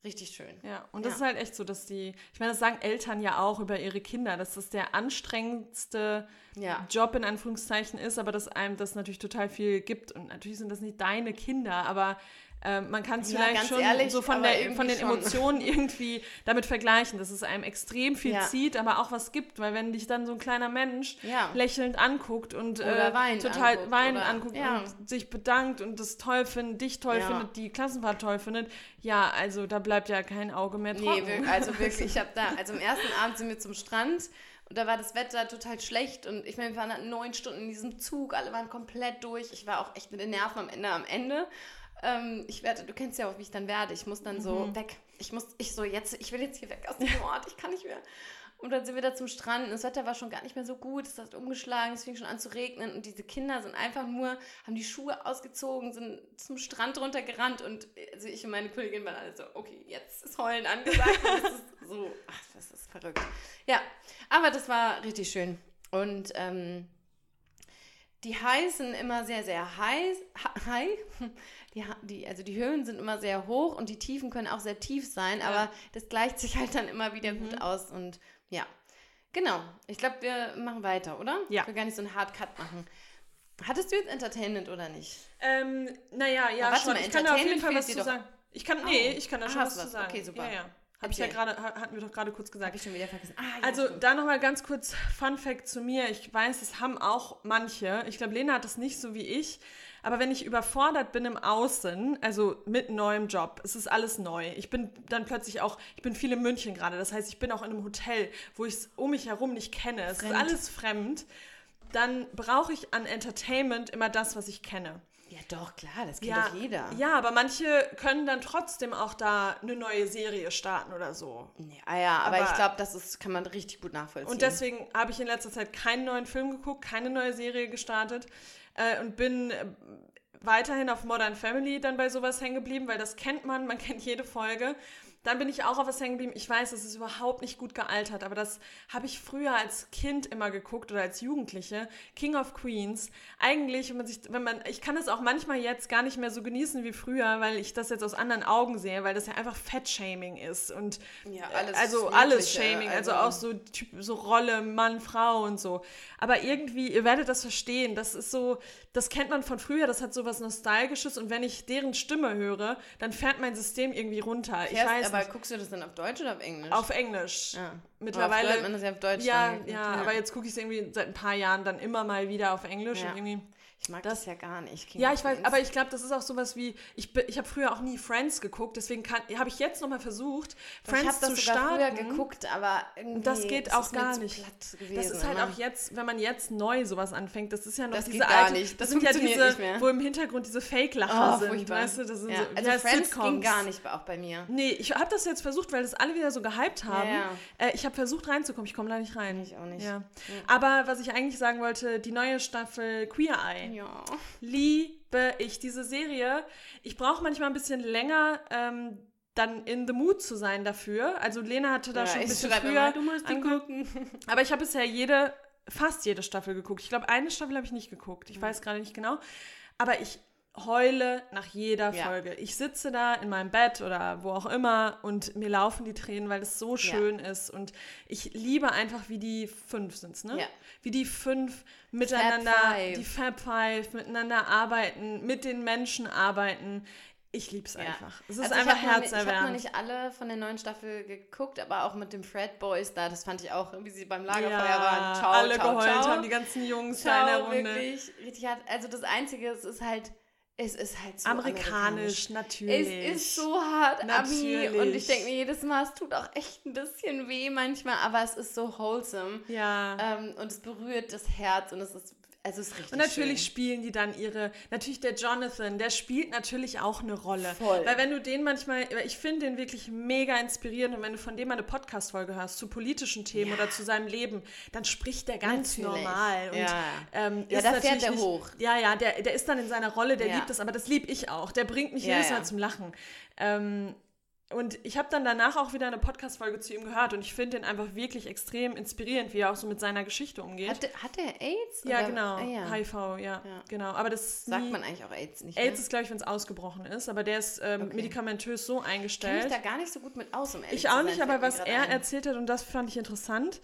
richtig schön. Ja, und das ja. ist halt echt so, dass die, ich meine, das sagen Eltern ja auch über ihre Kinder, dass das der anstrengendste ja. Job in Anführungszeichen ist, aber dass einem das natürlich total viel gibt. Und natürlich sind das nicht deine Kinder, aber ähm, man kann es ja, vielleicht schon ehrlich, so von, der, von den schon. Emotionen irgendwie damit vergleichen, dass es einem extrem viel ja. zieht, aber auch was gibt, weil wenn dich dann so ein kleiner Mensch ja. lächelnd anguckt und äh, total anguckt, weinend anguckt und sich bedankt und das toll findet, dich toll findet, die Klassenfahrt toll findet, ja, also da bleibt ja kein Auge mehr trocken. Nee, also wirklich, ich habe da, also am ersten Abend sind wir zum Strand und da war das Wetter total schlecht und ich meine, wir waren neun Stunden in diesem Zug, alle waren komplett durch. Ich war auch echt mit den Nerven am Ende am Ende. Ähm, ich werde, du kennst ja auch, wie ich dann werde. Ich muss dann mhm. so weg. Ich muss, ich so, jetzt, ich will jetzt hier weg aus dem Ort, ich kann nicht mehr. Und dann sind wir da zum Strand und das Wetter war schon gar nicht mehr so gut. Es hat umgeschlagen, es fing schon an zu regnen und diese Kinder sind einfach nur, haben die Schuhe ausgezogen, sind zum Strand runtergerannt und also ich und meine Kollegin waren alle so, okay, jetzt ist Heulen angesagt. das ist so, ach, das ist verrückt. Ja, aber das war richtig schön. Und ähm, die Highs sind immer sehr, sehr high, high die, die, also die Höhen sind immer sehr hoch und die Tiefen können auch sehr tief sein, ja. aber das gleicht sich halt dann immer wieder mhm. gut aus und ja. Genau. Ich glaube, wir machen weiter, oder? Ja. Ich will gar nicht so einen Hard Cut machen. Hattest du jetzt Entertainment oder nicht? Ähm, naja, ja, schon. Mal, ich kann da auf jeden Fall was zu sagen. Ich kann, nee, oh. ich kann da schon ah, was, was zu sagen. Okay, super. Ja, ja. Hab ich ja gerade, hatten wir doch gerade kurz gesagt. Hab ich schon wieder vergessen. Ah, ja, also stimmt. da nochmal ganz kurz Fun Fact zu mir. Ich weiß, es haben auch manche. Ich glaube, Lena hat das nicht so wie ich. Aber wenn ich überfordert bin im Außen, also mit neuem Job, es ist alles neu. Ich bin dann plötzlich auch, ich bin viel in München gerade. Das heißt, ich bin auch in einem Hotel, wo ich es um mich herum nicht kenne. Es ist alles fremd. Dann brauche ich an Entertainment immer das, was ich kenne. Ja, doch, klar, das kennt ja, doch jeder. Ja, aber manche können dann trotzdem auch da eine neue Serie starten oder so. Ja, ja, aber, aber ich glaube, das ist, kann man richtig gut nachvollziehen. Und deswegen habe ich in letzter Zeit keinen neuen Film geguckt, keine neue Serie gestartet äh, und bin äh, weiterhin auf Modern Family dann bei sowas hängen geblieben, weil das kennt man, man kennt jede Folge. Dann bin ich auch auf was hängen geblieben. Ich weiß, es ist überhaupt nicht gut gealtert, aber das habe ich früher als Kind immer geguckt oder als Jugendliche. King of Queens. Eigentlich, wenn man sich, wenn man, ich kann das auch manchmal jetzt gar nicht mehr so genießen wie früher, weil ich das jetzt aus anderen Augen sehe, weil das ja einfach Fettshaming ist und ja, alles also alles Shaming, also, also auch so typ, so Rolle Mann, Frau und so. Aber irgendwie, ihr werdet das verstehen. Das ist so, das kennt man von früher. Das hat so was Nostalgisches und wenn ich deren Stimme höre, dann fährt mein System irgendwie runter. Ich weiß aber nicht. guckst du das dann auf Deutsch oder auf Englisch? Auf Englisch. Ja. Mittlerweile. Aber man das ja auf Deutsch. Ja, ja, ja, aber jetzt gucke ich es irgendwie seit ein paar Jahren dann immer mal wieder auf Englisch Ja. und irgendwie. Ich mag das, ja gar nicht. King Ja, ich weiß, aber ich glaube, das ist auch sowas wie, ich, ich habe früher auch nie Friends geguckt, deswegen habe ich jetzt nochmal versucht, Friends ich habe das zu starten. früher geguckt, aber irgendwie Das geht ist auch gar nicht. platt gewesen, Das ist halt immer. auch jetzt, wenn man jetzt neu sowas anfängt, das ist ja noch Das diese alte, nicht. Das das sind ja diese, nicht mehr. wo im Hintergrund diese Fake-Lacher Oh, sind, furchtbar. weißt du, das sind ja. so, Also ja, Friends Sitcoms. ging gar nicht, auch bei mir. Nee, ich habe das jetzt versucht, weil das alle wieder so gehypt haben. Ja, Äh, ich habe versucht reinzukommen, ich komme da nicht rein. Ich auch nicht. Aber was ich eigentlich sagen wollte, die neue Staffel Queer Eye. Ja. liebe ich diese Serie. Ich brauche manchmal ein bisschen länger, ähm, dann in the mood zu sein dafür. Also Lena hatte da Ja, schon ein bisschen früher immer, du musst angeguckt. Aber ich habe bisher jede, fast jede Staffel geguckt. Ich glaube, eine Staffel habe ich nicht geguckt. Mhm. Ich weiß gerade nicht genau. Aber ich heule nach jeder Ja. Folge. Ich sitze da in meinem Bett oder wo auch immer und mir laufen die Tränen, weil es so schön ist. Und ich liebe einfach, wie die fünf sind, ne? Ja. Wie die fünf miteinander, Five. die Fab Five, miteinander arbeiten, mit den Menschen arbeiten. Ich liebe es Ja. einfach. Es ist Also einfach ni- Ich habe noch herzerwärmend. nicht alle von der neuen Staffel geguckt, aber auch mit dem Fred Boys da, das fand ich auch, wie sie beim Lagerfeuer ja, waren. Ciao, alle ciao, geheult ciao. haben, die ganzen Jungs da in der Ciao, Runde. wirklich. Richtig hart. Also das Einzige, es ist halt, es ist halt so Amerikanisch, natürlich. Es ist so hart, Ami. Und Natürlich. ich denke mir jedes Mal, es tut auch echt ein bisschen weh manchmal, aber es ist so wholesome. Ja. Ähm, und es berührt das Herz und es ist, also ist richtig Und natürlich schön. spielen die dann ihre, natürlich der Jonathan, der spielt natürlich auch eine Rolle. Voll. Weil wenn du den manchmal, ich finde den wirklich mega inspirierend und wenn du von dem mal eine Podcast-Folge hörst zu politischen Themen Ja. oder zu seinem Leben, dann spricht der ganz Natürlich. normal. Und, Ja. ähm, Ja, da fährt der nicht, hoch. Ja, ja, der, der ist dann in seiner Rolle, der Ja. liebt das, aber das lieb ich auch. Der bringt mich Ja, jedes ja. Mal zum Lachen. Ähm, und ich habe dann danach auch wieder eine Podcast-Folge zu ihm gehört und ich finde den einfach wirklich extrem inspirierend, wie er auch so mit seiner Geschichte umgeht. Hat, der- hat der AIDS? Ja, oder? genau. Ah, ja. HIV, ja, Ja. genau. Aber das Sagt nie, man eigentlich auch AIDS nicht. AIDS ne? ist, glaube ich, wenn es ausgebrochen ist, aber der ist ähm, Okay. medikamentös so Ich kenne eingestellt. mich da gar nicht so gut mit aus, um ehrlich Ich auch nicht, aber was er ein. erzählt hat, und das fand ich interessant,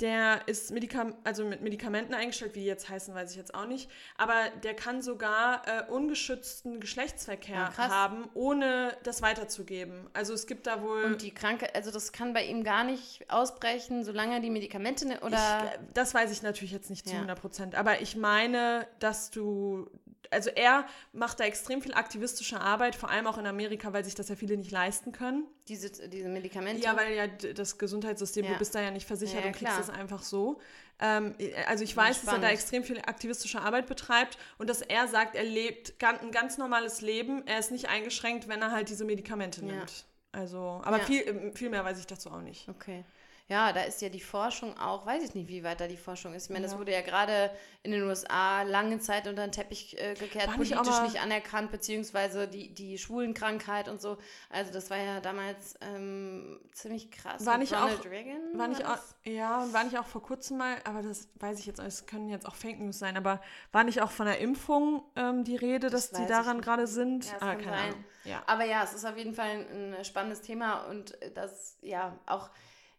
der ist Medikam also mit Medikamenten eingestellt, wie die jetzt heißen, weiß ich jetzt auch nicht. Aber der kann sogar äh, ungeschützten Geschlechtsverkehr krass. haben, ohne das weiterzugeben. Also es gibt da wohl. Und die Krankheit, also das kann bei ihm gar nicht ausbrechen, solange die Medikamente ne- ich, oder. äh, das weiß ich natürlich jetzt nicht zu Ja. 100 Prozent. Aber ich meine, dass du. Also er macht da extrem viel aktivistische Arbeit, vor allem auch in Amerika, weil sich das ja viele nicht leisten können. diese, diese Medikamente. Ja, weil ja das Gesundheitssystem, Ja. du bist da ja nicht versichert Ja, ja, und kriegst klar. das einfach so. Ähm, also ich weiß, dass er da spannend. extrem viel aktivistische Arbeit betreibt und dass er sagt, er lebt ein ganz normales Leben, er ist nicht eingeschränkt, wenn er halt diese Medikamente Ja. nimmt. Also, aber Ja. viel, ähm, viel mehr weiß ich dazu auch nicht. Okay. Ja, da ist ja die Forschung auch, weiß ich nicht, wie weit da die Forschung ist. Ich meine, das Ja. wurde ja gerade in den USA lange Zeit unter den Teppich äh, gekehrt, War nicht politisch mal- nicht anerkannt, beziehungsweise die, die Schwulenkrankheit und so. Also das war ja damals ähm, ziemlich krass. War nicht Ronald auch- Reagan? War nicht auch, das? ja, und war nicht auch vor kurzem mal, aber das weiß ich jetzt, es können jetzt auch Fake News sein, aber war nicht auch von der Impfung ähm, die Rede, Das dass die daran nicht. gerade sind? Ja, das ah, keine sein. Ahnung. Ja. Aber ja, es ist auf jeden Fall ein, ein spannendes Thema und das, ja, auch,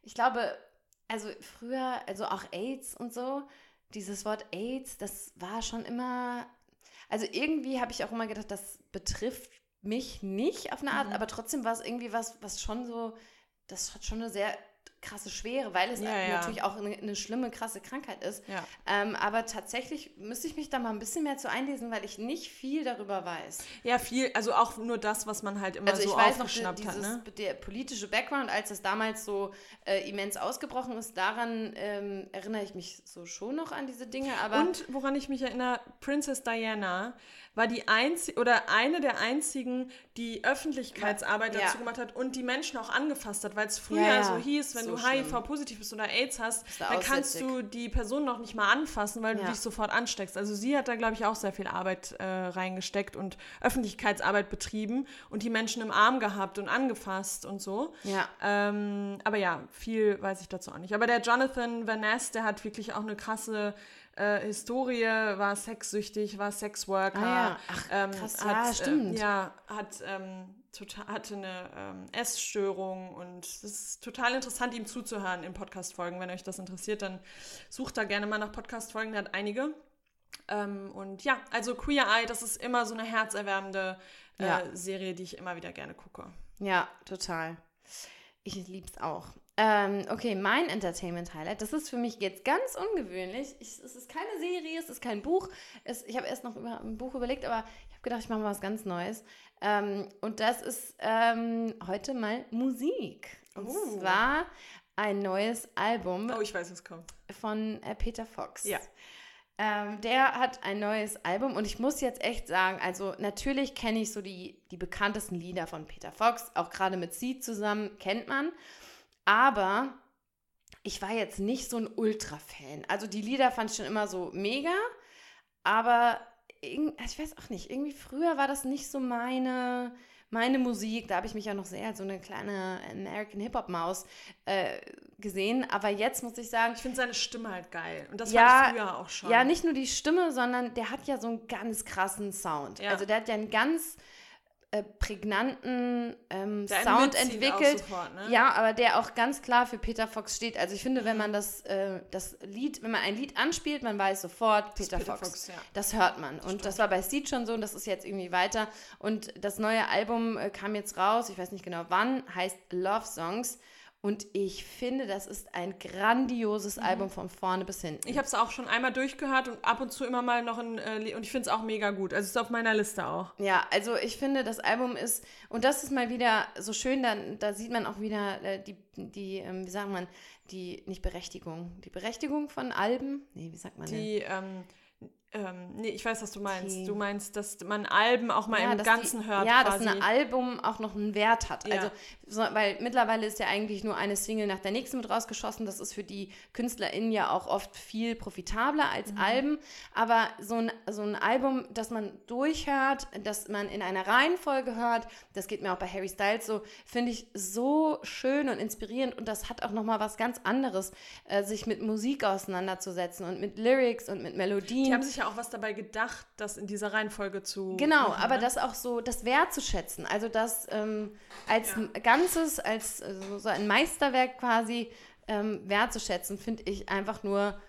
ich glaube, also früher, also auch AIDS und so, dieses Wort AIDS, das war schon immer, also irgendwie habe ich auch immer gedacht, das betrifft mich nicht auf eine Art, Mhm. aber trotzdem war es irgendwie was, was schon so, das hat schon eine sehr krasse Schwere, weil es Ja, ja. natürlich auch eine, eine schlimme, krasse Krankheit ist. Ja. Ähm, aber tatsächlich müsste ich mich da mal ein bisschen mehr zu einlesen, weil ich nicht viel darüber weiß. ja, viel, also auch nur das, was man halt immer Also so ich weiß noch, aufgeschnappt dieses, hat, ne? der politische Background, als es damals so äh, immens ausgebrochen ist, daran ähm, erinnere ich mich so schon noch an diese Dinge, aber Und woran ich mich erinnere, Princess Diana war die einzige oder eine der einzigen, die Öffentlichkeitsarbeit Ja. dazu gemacht hat und die Menschen auch angefasst hat, weil es früher Ja, ja. so hieß, wenn du so schlimm. HIV-positiv bist oder AIDS hast, du dann kannst du die Person noch nicht mal anfassen, weil du dich sofort ansteckst. Also sie hat da, glaube ich, auch sehr viel Arbeit äh, reingesteckt und Öffentlichkeitsarbeit betrieben und die Menschen im Arm gehabt und angefasst und so. Ja. Ähm, aber ja, viel weiß ich dazu auch nicht. Aber der Jonathan Van Ness, der hat wirklich auch eine krasse äh, Historie, war sexsüchtig, war Sexworker. Ah ja. Ach, ähm, krass, hat, ja, stimmt. Äh, ja, hat ähm, total, hatte eine ähm, Essstörung und es ist total interessant, ihm zuzuhören in Podcast-Folgen. Wenn euch das interessiert, dann sucht da gerne mal nach Podcast-Folgen, der hat einige. Ähm, und ja, also Queer Eye, das ist immer so eine herzerwärmende äh, Ja. Serie, die ich immer wieder gerne gucke. Ja, total. Ich lieb's auch. Ähm, okay, mein Entertainment-Highlight, das ist für mich jetzt ganz ungewöhnlich. Ich, es ist keine Serie, es ist kein Buch. Es, ich habe erst noch über ein Buch überlegt, aber ich habe gedacht, ich mache mal was ganz Neues. Ähm, und das ist ähm, heute mal Musik. Und Oh. zwar ein neues Album Oh, ich weiß, was kommt. von äh, Peter Fox. Ja. Ähm, der hat ein neues Album und ich muss jetzt echt sagen, also natürlich kenne ich so die, die bekanntesten Lieder von Peter Fox, auch gerade mit Sie zusammen kennt man, aber ich war jetzt nicht so ein Ultra-Fan. Also die Lieder fand ich schon immer so mega, aber ich weiß auch nicht, irgendwie früher war das nicht so meine, meine Musik. Da habe ich mich ja noch sehr als so eine kleine American Hip-Hop-Maus äh, gesehen. Aber jetzt muss ich sagen, Ich finde seine Stimme halt geil. Und das Ja, war ich früher auch schon. ja, nicht nur die Stimme, sondern der hat ja so einen ganz krassen Sound. Ja. Also der hat ja einen ganz äh, prägnanten ähm, Sound entwickelt. sofort, ne? Ja, aber der auch ganz klar für Peter Fox steht. Also ich finde, wenn man das, äh, das Lied, wenn man ein Lied anspielt, man weiß sofort Das Peter, Peter Fox. Fox, ja. Das hört man. und stimmt. das war bei Seed schon so und das ist jetzt irgendwie weiter. Und das neue Album äh, kam jetzt raus, ich weiß nicht genau wann, heißt Love Songs. Und ich finde, das ist ein grandioses Album von vorne bis hinten. Ich habe es auch schon einmal durchgehört und ab und zu immer mal noch ein äh, und ich finde es auch mega gut. Also es ist auf meiner Liste auch. Ja, also ich finde, das Album ist, und das ist mal wieder so schön, da, da sieht man auch wieder äh, die, die ähm, wie sagt man, die, nicht Berechtigung, die Berechtigung von Alben? Nee, wie sagt man denn? Die, ähm, ähm, nee, ich weiß, was du meinst. Die- Du meinst, dass man Alben auch mal Ja, im Ganzen die, hört Ja, quasi. dass ein Album auch noch einen Wert hat. Ja. Also, so, weil mittlerweile ist ja eigentlich nur eine Single nach der nächsten mit rausgeschossen. Das ist für die KünstlerInnen ja auch oft viel profitabler als Mhm. Alben. Aber so ein, so ein Album, das man durchhört, das man in einer Reihenfolge hört, das geht mir auch bei Harry Styles so, finde ich so schön und inspirierend. Und das hat auch nochmal was ganz anderes, äh, sich mit Musik auseinanderzusetzen und mit Lyrics und mit Melodien. Ja auch was dabei gedacht, das in dieser Reihenfolge zu. Genau, machen, aber ne? das auch so, das wertzuschätzen, also das ähm, als Ja. Ganzes, als äh, so, ein Meisterwerk quasi ähm, wertzuschätzen, finde ich einfach nur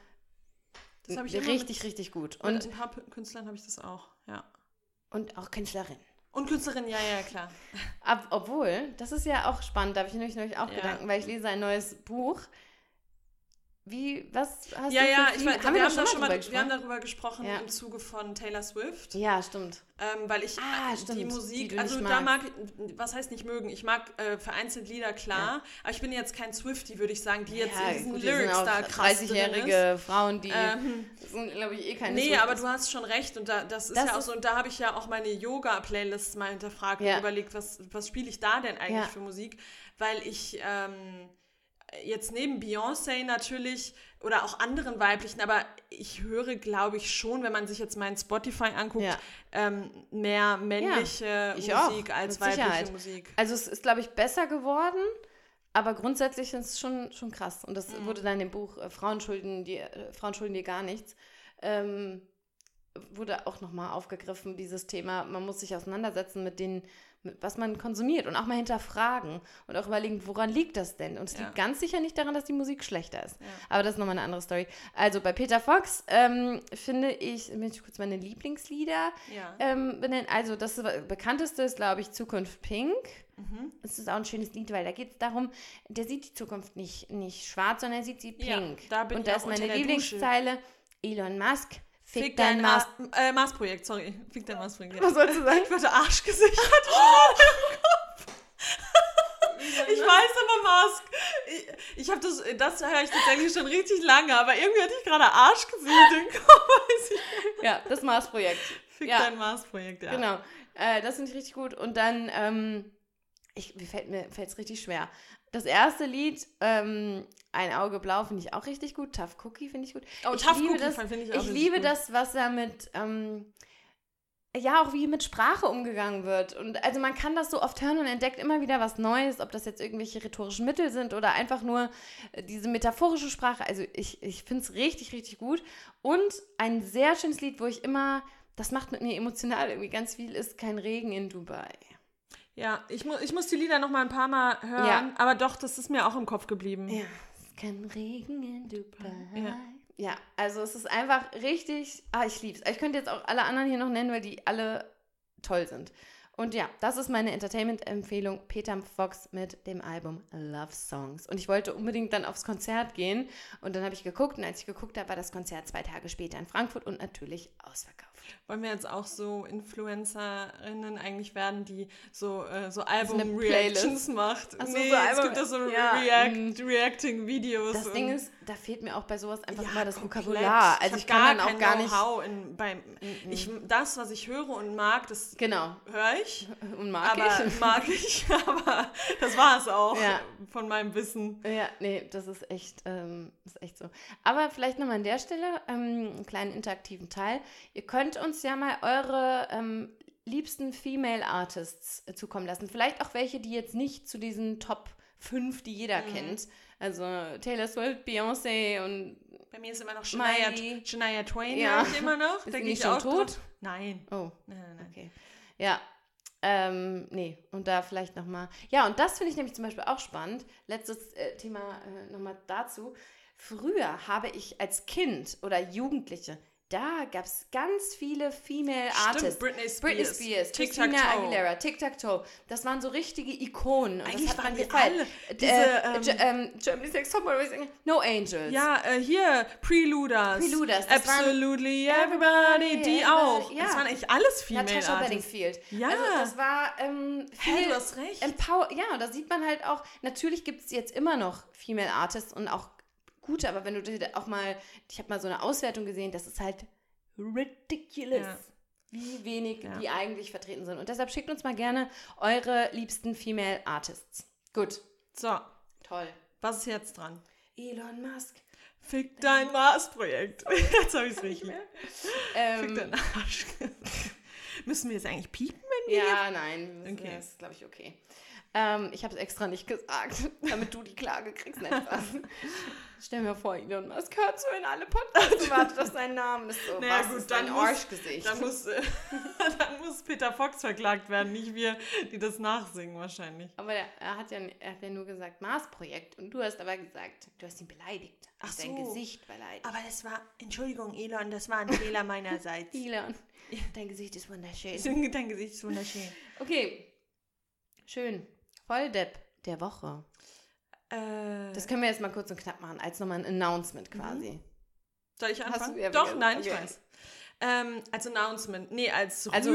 ich richtig, richtig gut. Mit, und Und, ein paar Künstlern habe ich das auch, ja. und auch Künstlerin. Und Künstlerin, ja, ja, klar. Ab, obwohl, das ist ja auch spannend, da habe ich nämlich auch Ja. Gedanken, weil ich lese ein neues Buch. Wie, was hast ja, du ja, ich weiß, haben wir, wir, haben schon drüber wir haben darüber gesprochen Ja. im Zuge von Taylor Swift. Ja, stimmt. Ähm, weil ich Ah, äh, stimmt, die die Musik, du also da mag ich, was heißt nicht mögen, ich mag äh, vereinzelt Lieder, klar, aber ich bin jetzt kein Swifty, würde ich sagen, die jetzt in diesen gut, Lyrics auch da krass drin ist. 30-jährige Frauen, die Ähm, sind, glaube ich, eh keine Nee, Swifties. aber du hast schon recht und da, das ist Das ja auch so, und da habe ich ja auch meine Yoga-Playlists mal hinterfragt Ja. und überlegt, was, was spiele ich da denn eigentlich Ja. für Musik, weil ich ähm, jetzt neben Beyoncé natürlich oder auch anderen weiblichen, aber ich höre, glaube ich, schon, wenn man sich jetzt meinen Spotify anguckt, Ja. ähm, mehr männliche ich auch, Musik als mit weibliche Sicherheit. Musik. Also es ist, glaube ich, besser geworden, aber grundsätzlich ist es schon, schon krass. Und das Mhm. wurde dann im Buch äh, Frauen, schulden dir, äh, Frauen schulden dir gar nichts. Ähm, wurde auch nochmal aufgegriffen, dieses Thema, man muss sich auseinandersetzen mit den, was man konsumiert und auch mal hinterfragen und auch überlegen, woran liegt das denn? Und es Ja. liegt ganz sicher nicht daran, dass die Musik schlechter ist. Ja. Aber das ist nochmal eine andere Story. Also bei Peter Fox ähm, finde ich, wenn ich kurz meine Lieblingslieder Ja. ähm, benennen. Also das bekannteste ist, glaube ich, Zukunft Pink. Mhm. Es ist auch ein schönes Lied, weil da geht es darum, der sieht die Zukunft nicht, nicht schwarz, sondern er sieht sie pink. da Und da ist meine Lieblingszeile, Elon Musk, fick, Fick dein dein Mars. Mars, äh, Marsprojekt, sorry. Fick dein Marsprojekt. Was sollst du sagen? Ich wollte Arschgesicht. ich weiß aber, Mask. Ich, ich habe das, das höre ich tatsächlich schon richtig lange, aber irgendwie hatte ich gerade Arschgesicht im Kopf. Weiß ich. Ja, das Mars-Projekt. Fick Ja. dein Mars-Projekt, ja. Genau. Äh, das finde ich richtig gut. Und dann, ähm, ich, mir fällt mir fällt's richtig schwer. Das erste Lied, ähm, Ein Auge blau, finde ich auch richtig gut. Tough Cookie finde ich gut. Oh, ich Tough liebe Cookie das, finde ich auch Ich liebe gut. das, was da mit, ähm, ja, auch wie mit Sprache umgegangen wird. Und also man kann das so oft hören und entdeckt immer wieder was Neues, ob das jetzt irgendwelche rhetorischen Mittel sind oder einfach nur äh, diese metaphorische Sprache. Also ich, ich finde es richtig, richtig gut. Und ein sehr schönes Lied, wo ich immer, das macht mit mir emotional irgendwie ganz viel, ist Kein Regen in Dubai. Ja, ich, mu ich muss die Lieder noch mal ein paar Mal hören, Ja. aber doch, das ist mir auch im Kopf geblieben. Ja, es ist kein Regen in Dubai. Ja. Ja. also es ist einfach richtig, ah, ich lieb's. Ich könnte jetzt auch alle anderen hier noch nennen, weil die alle toll sind. Und ja, das ist meine Entertainment-Empfehlung, Peter Fox mit dem Album Love Songs. Und ich wollte unbedingt dann aufs Konzert gehen und dann habe ich geguckt und als ich geguckt habe, war das Konzert zwei Tage später in Frankfurt und natürlich ausverkauft. Wollen wir jetzt auch so Influencerinnen eigentlich werden, die so, äh, so Album-Reactions macht? Ach so, nee, so es Album- gibt da so ja, React, mm. Reacting-Videos. Das Ding ist, da fehlt mir auch bei sowas einfach Ja, immer das komplett. Vokabular. Also hab ich, kann dann auch gar nicht. In, beim, ich, das, was ich höre und mag, das Genau. höre ich. Und mag aber ich. mag ich, aber das war es auch Ja. von meinem Wissen. Ja, nee, das ist echt, ähm, ist echt so. Aber vielleicht nochmal an der Stelle ähm, einen kleinen interaktiven Teil. Ihr könnt uns ja mal eure ähm, liebsten Female Artists äh, zukommen lassen. Vielleicht auch welche, die jetzt nicht zu diesen Top 5, die jeder Mhm. kennt. Also Taylor Swift, Beyoncé und Bei mir ist immer noch Shania, Miley. Shania Twain, Ja. immer noch. Ist nicht ich schon auch tot? tot? Nein. oh, Nein, nein, nein. okay. Ja. Ähm, nee, und da vielleicht nochmal. Ja, und das finde ich nämlich zum Beispiel auch spannend. Letztes äh, Thema äh, nochmal dazu. Früher habe ich als Kind oder Jugendliche, da gab es ganz viele Female Stimmt, Artists. Britney Spears. Britney Spears, Tic Christina Tac Toe. Aguilera, Tic-Tac-Toe. Das waren so richtige Ikonen. Und Eigentlich das hat waren die alle. Äh, Diese, äh, Ge- ähm, Germany's Next Topmodel, No Angels. Ja, äh, hier, Preluders. Preluders, das Absolutely Everybody, die Everybody, auch. ja. Das waren eigentlich alles Female Natasha Artists. Bedingfield. Ja. Also das war ähm, viel Hey, du hast recht. Empower ja, da sieht man halt auch, natürlich gibt es jetzt immer noch Female Artists und auch gute, aber wenn du dir auch mal, ich habe mal so eine Auswertung gesehen, das ist halt ridiculous. Ja. Wie wenig Ja. die eigentlich vertreten sind. Und deshalb schickt uns mal gerne eure liebsten Female Artists. Gut, So, toll. was ist jetzt dran? Elon Musk. Fick dein Mars-Projekt. Jetzt habe ich es richtig. Fick Ähm, deinen Arsch. Müssen wir jetzt eigentlich piepen, wenn wir ja, nein, das Okay. ist, glaube ich, okay. Ähm, ich habe es extra nicht gesagt, damit du die Klage kriegst. Nein, Spaß. Stell mir vor, Elon Musk hört so in alle Podcasts und wartet auf seinen Namen. Ist so, Naja, was gut, ist dann dein muss- Arschgesicht? Dann muss, äh, dann muss Peter Fox verklagt werden, nicht wir, die das nachsingen wahrscheinlich. aber der, er, hat ja, er hat ja nur gesagt Mars-Projekt und du hast aber gesagt, du hast ihn beleidigt. Ach Hast dein so. Gesicht beleidigt. Aber das war, Entschuldigung, Elon, das war ein Fehler meinerseits. Elon, dein Gesicht ist wunderschön. Dein Gesicht ist wunderschön. Okay, schön. Volldepp der Woche. Äh, Das können wir jetzt mal kurz und knapp machen, als nochmal ein Announcement quasi. soll ich anfangen? du- ja, Doch, nein, ich okay. weiß. Ähm, als Announcement, nee, als Rü Also-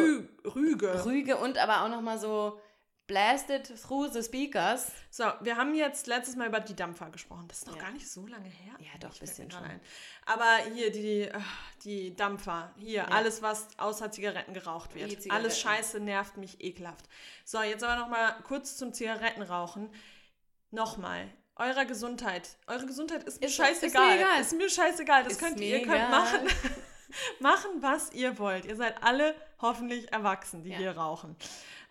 Rüge. Rüge und aber auch nochmal so blasted through the speakers. So, wir haben jetzt letztes Mal über die Dampfer gesprochen. Das ist noch Ja. gar nicht so lange her. Ja, doch, fällt bisschen schon. ein. Aber hier die, ah, die Dampfer, hier, alles, was außer Zigaretten geraucht wird. Alles. Scheiße nervt mich ekelhaft. So, jetzt aber noch mal kurz zum Zigarettenrauchen. Nochmal. Eurer Gesundheit. Eure Gesundheit ist mir Ist- ist mir scheißegal. egal. Ist mir scheißegal. Das Ist könnt ihr, ihr könnt egal. machen, machen, was ihr wollt. Ihr seid alle hoffentlich erwachsen, die Ja. hier rauchen.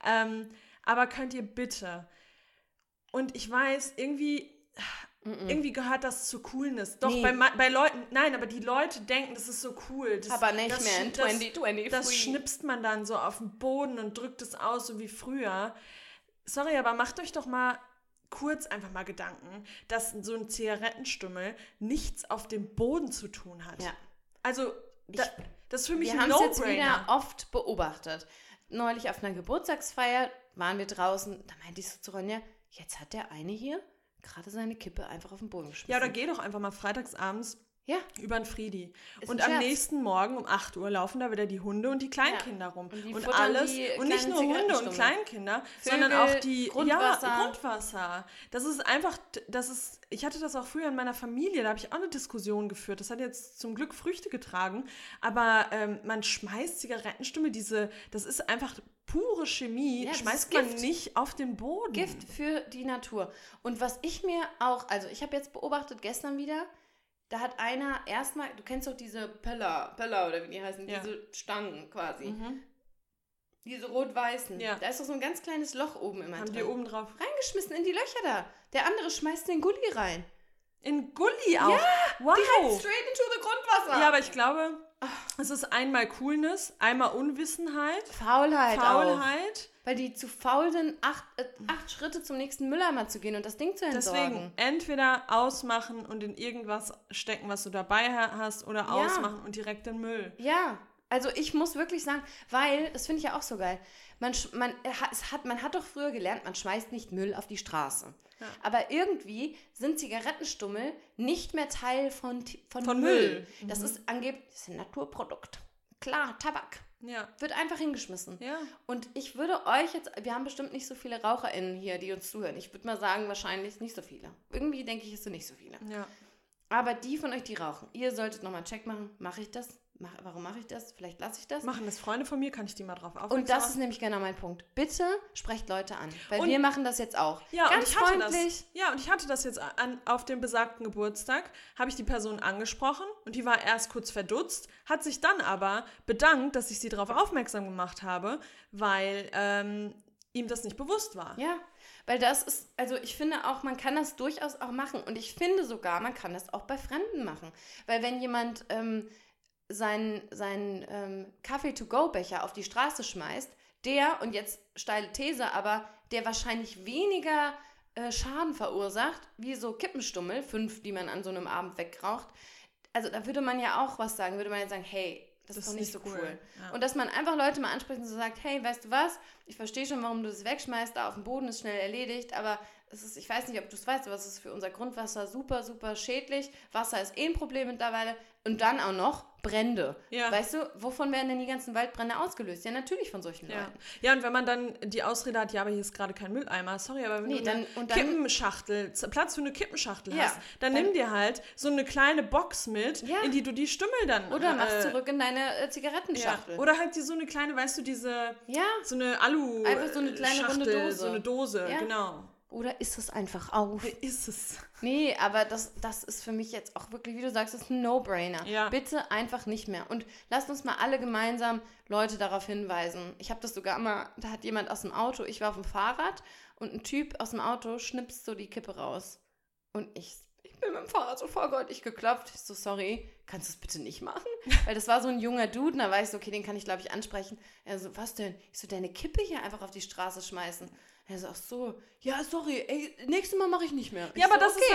Ähm, aber könnt ihr bitte. Und ich weiß, irgendwie, irgendwie gehört das zu Coolness. Doch, Nee. bei, bei Leuten, nein, aber die Leute denken, das ist so cool. Das, Aber nicht das, mehr in sch- das- 2023. Das schnipst man dann so auf den Boden und drückt es aus, so wie früher. Sorry, aber macht euch doch mal kurz einfach mal Gedanken, dass so ein Zigarettenstummel nichts auf dem Boden zu tun hat. Ja. Also, da, das ist für mich Wir ein haben es jetzt wieder oft beobachtet. Neulich auf einer Geburtstagsfeier waren wir draußen, da meinte ich so zu Ronja, jetzt hat der eine hier gerade seine Kippe einfach auf den Boden geschmissen. Ja, oder geh doch einfach mal freitagsabends Ja, über den Friedi. Ist und am Scherz. nächsten Morgen um 8 Uhr laufen da wieder die Hunde und die Kleinkinder rum. Und Und alles. die Und nicht nur Hunde und. Kleinkinder, Vögel, sondern auch die Grundwasser. Ja, Grundwasser. Das ist einfach, das ist, ich hatte das auch früher in meiner Familie, da habe ich auch eine Diskussion geführt. Das hat jetzt zum Glück Früchte getragen. Aber ähm, man schmeißt Zigarettenstummel, diese, das ist einfach pure Chemie Ja, schmeißt man Gift. nicht auf den Boden. Gift für die Natur. Und was ich mir auch, also ich habe jetzt beobachtet gestern wieder, da hat einer erstmal, du kennst doch diese Pella, Pella oder wie die heißen, Ja. diese Stangen quasi, Mhm. diese rot-weißen. Ja. Da ist doch so ein ganz kleines Loch oben immer Haben die drin. oben drauf. Reingeschmissen in die Löcher da. Der andere schmeißt den Gully rein. In Gully auch. wow. Direkt straight into the Grundwasser. Ja, aber ich glaube, es ist einmal Coolness, einmal Unwissenheit, Faulheit, auch. Weil die zu faul sind, acht, äh, acht Schritte zum nächsten Mülleimer zu gehen und das Ding zu entsorgen. Deswegen entweder ausmachen und in irgendwas stecken, was du dabei ha- hast, oder Ja. ausmachen und direkt in den Müll. Ja, also ich muss wirklich sagen, weil, das finde ich ja auch so geil, man, man, äh, es hat, man hat doch früher gelernt, man schmeißt nicht Müll auf die Straße. Ja. Aber irgendwie sind Zigarettenstummel nicht mehr Teil von, von, Von Müll. Müll. Das Mhm. ist angeblich das ist ein Naturprodukt. Klar, Tabak. Ja. Wird einfach hingeschmissen. Ja. Und ich würde euch jetzt, wir haben bestimmt nicht so viele RaucherInnen hier, die uns zuhören. Ich würde mal sagen, wahrscheinlich nicht so viele. Irgendwie denke ich, es sind nicht so viele. Ja. Aber die von euch, die rauchen, ihr solltet nochmal einen Check machen. Mache ich das? Mach, warum mache ich das? Vielleicht lasse ich das. Machen das Freunde von mir, kann ich die mal drauf aufmerksam Und das ist nämlich genau mein Punkt. Bitte sprecht Leute an. Weil Und- wir machen das jetzt auch. Ja, Ganz und ich hatte freundlich. das. Ja, und ich hatte das jetzt an, auf dem besagten Geburtstag, habe ich die Person angesprochen und die war erst kurz verdutzt, hat sich dann aber bedankt, dass ich sie darauf aufmerksam gemacht habe, weil ähm, ihm das nicht bewusst war. Ja, weil das ist, also ich finde auch, man kann das durchaus auch machen. Und ich finde sogar, man kann das auch bei Fremden machen. Weil wenn jemand ähm, seinen, seinen ähm, Kaffee-to-go-Becher auf die Straße schmeißt, der, und jetzt steile These, aber der wahrscheinlich weniger äh, Schaden verursacht, wie so Kippenstummel, fünf, die man an so einem Abend wegraucht. Also da würde man ja auch was sagen, würde man ja sagen, hey, das, ist doch nicht so cool. Ja. Und dass man einfach Leute mal anspricht und so sagt, hey, weißt du was, ich verstehe schon, warum du das wegschmeißt, da auf dem Boden ist schnell erledigt, aber es ist, ich weiß nicht, ob du es weißt, aber es ist für unser Grundwasser super, super schädlich. Wasser ist eh ein Problem mittlerweile. Und dann auch noch Brände. Ja. Weißt du, wovon werden denn die ganzen Waldbrände ausgelöst? Ja, natürlich von solchen Ja. Leuten. ja, und wenn man dann die Ausrede hat, ja, aber hier ist gerade kein Mülleimer, sorry, aber wenn Nee, du dann- eine dann- Kippenschachtel, Platz für eine Kippenschachtel Ja, hast, dann, dann- nimm dir halt so eine kleine Box mit, Ja. in die du die Stümmel dann Oder mach äh, zurück in deine äh. Zigarettenschachtel. Oder halt die, so eine kleine, weißt du, diese, Ja. so eine Alu Einfach so eine kleine runde Schachtel, Dose. So eine Dose, genau. Oder ist es einfach auf? Ist es? Nee, aber das, das ist für mich jetzt auch wirklich, wie du sagst, ist ein No-Brainer. Ja. Bitte einfach nicht mehr. Und lasst uns mal alle gemeinsam Leute darauf hinweisen. Ich habe das sogar mal, da hat jemand aus dem Auto, ich war auf dem Fahrrad und ein Typ aus dem Auto schnipst so die Kippe raus. Und ich, ich bin mit dem Fahrrad so vorgottig geklopft. Ich so, sorry, kannst du es bitte nicht machen? Weil das war so ein junger Dude, und da war ich so, okay, den kann ich glaube ich ansprechen. Er so, was denn? Ich so, deine Kippe hier einfach auf die Straße schmeißen. Er so, ach so, ja, sorry, ey, nächstes Mal mache ich nicht mehr. Ich Ja, aber so, das ist okay.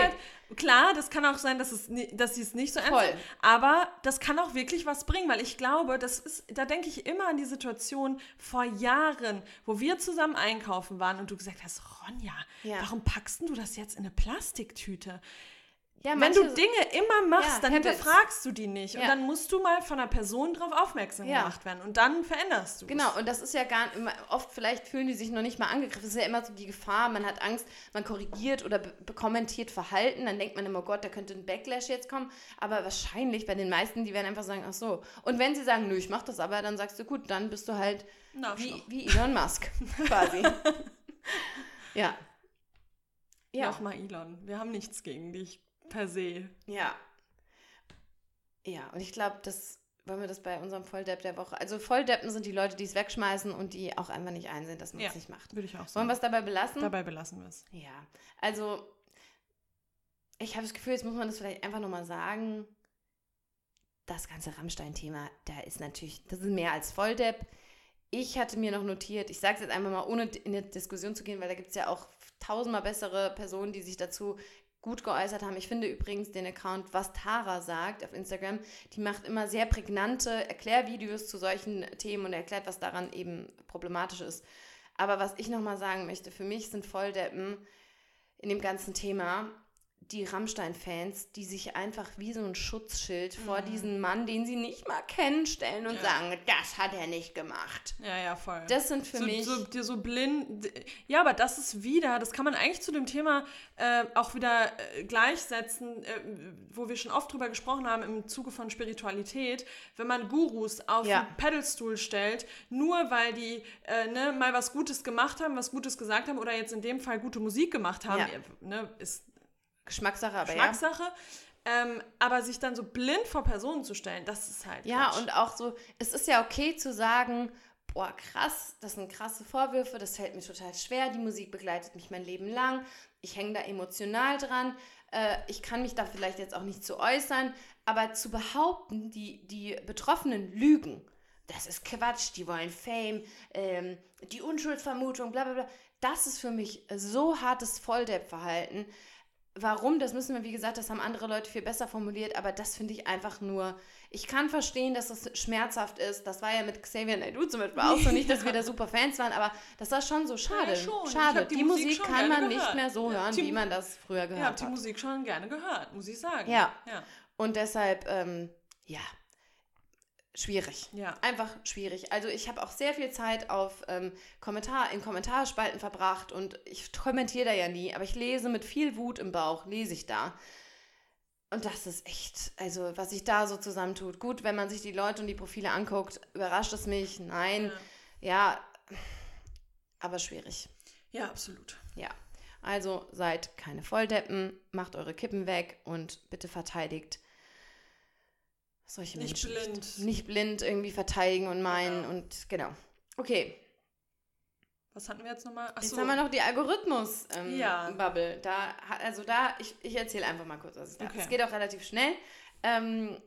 halt, klar, das kann auch sein, dass, es, dass sie es nicht so ernst nehmen, aber das kann auch wirklich was bringen, weil ich glaube, das ist, da denke ich immer an die Situation vor Jahren, wo wir zusammen einkaufen waren und du gesagt hast, Ronja, Ja. warum packst du das jetzt in eine Plastiktüte? Ja, Wenn du Dinge immer machst, Ja, dann hinterfragst du die nicht. Und Ja. dann musst du mal von einer Person darauf aufmerksam gemacht werden. Und dann veränderst du Genau, und das ist ja gar immer, oft vielleicht fühlen die sich noch nicht mal angegriffen. Das ist ja immer so die Gefahr, man hat Angst, man korrigiert oder kommentiert Verhalten, dann denkt man immer, oh Gott, da könnte ein Backlash jetzt kommen. Aber wahrscheinlich bei den meisten, die werden einfach sagen, ach so. Und wenn sie sagen, nö, ich mach das aber, dann sagst du, gut, dann bist du halt wie, wie Elon Musk, quasi. ja. Ja. Nochmal Elon. Wir haben nichts gegen dich per se. Ja. Ja, und ich glaube, das wollen wir das bei unserem Volldepp der Woche. Also Volldeppen sind die Leute, die es wegschmeißen und die auch einfach nicht einsehen, dass man es Ja. nicht macht. Würde ich auch Wollen sagen. wir es dabei belassen? Dabei belassen wir es. Ja. Also, ich habe das Gefühl, jetzt muss man das vielleicht einfach nochmal sagen. Das ganze Rammstein-Thema, da ist natürlich, das ist mehr als Volldepp. Ich hatte mir noch notiert, ich sage es jetzt einfach mal, ohne in eine Diskussion zu gehen, weil da gibt es ja auch tausendmal bessere Personen, die sich dazu gut geäußert haben. Ich finde übrigens den Account, was Tara sagt auf Instagram, die macht immer sehr prägnante Erklärvideos zu solchen Themen und erklärt, was daran eben problematisch ist. Aber was ich nochmal sagen möchte, für mich sind Volldeppen in dem ganzen Thema die Rammstein-Fans, die sich einfach wie so ein Schutzschild mhm. vor diesen Mann, den sie nicht mal kennen, stellen und ja. sagen, das hat er nicht gemacht. Ja, ja, voll. Das sind für so, mich... So, so blind... Ja, aber das ist wieder, das kann man eigentlich zu dem Thema äh, auch wieder äh, gleichsetzen, äh, wo wir schon oft drüber gesprochen haben im Zuge von Spiritualität, wenn man Gurus auf ja. einen Pedalstuhl stellt, nur weil die äh, ne, mal was Gutes gemacht haben, was Gutes gesagt haben oder jetzt in dem Fall gute Musik gemacht haben, ja. ne, ist Geschmackssache, aber Geschmackssache. Ja. Ähm, aber sich dann so blind vor Personen zu stellen, das ist halt. Ja, Quatsch. und auch so, es ist ja okay zu sagen, boah, krass, das sind krasse Vorwürfe, das fällt mir total schwer, die Musik begleitet mich mein Leben lang, ich hänge da emotional dran, äh, ich kann mich da vielleicht jetzt auch nicht zu äußern, aber zu behaupten, die, die Betroffenen lügen, das ist Quatsch, die wollen Fame, ähm, die Unschuldsvermutung, bla bla bla, das ist für mich so hartes Volldepp-Verhalten. Warum, das müssen wir, wie gesagt, das haben andere Leute viel besser formuliert, aber das finde ich einfach nur. Ich kann verstehen, dass das schmerzhaft ist. Das war ja mit Xavier Naidoo zum Beispiel auch so. Nicht, dass wir da super Fans waren, aber das war schon so schade. Ja, schon. Schade. Die, die, Musik, Musik kann man gehört. nicht mehr so hören, die, wie man das früher gehört hat. Ich habe die Musik schon gerne gehört, muss ich sagen. Ja. ja. Und deshalb, ähm, ja, schwierig. Ja. Einfach schwierig. Also ich habe auch sehr viel Zeit auf ähm, Kommentar, in Kommentarspalten verbracht und ich kommentiere da ja nie, aber ich lese mit viel Wut im Bauch, lese ich da. Und das ist echt, also was sich da so zusammentut. Gut, wenn man sich die Leute und die Profile anguckt, überrascht es mich. Nein, ja, ja aber schwierig. Ja, absolut. Ja. Also seid keine Volldeppen, macht eure Kippen weg und bitte verteidigt solche nicht Menschen blind. Nicht, nicht blind irgendwie verteidigen und meinen ja. und genau. Okay. Was hatten wir jetzt nochmal? Jetzt haben wir noch die Algorithmus-Bubble. Ähm, ja. Da, also da, ich, ich erzähle einfach mal kurz, was es okay. Es geht auch relativ schnell. Ähm,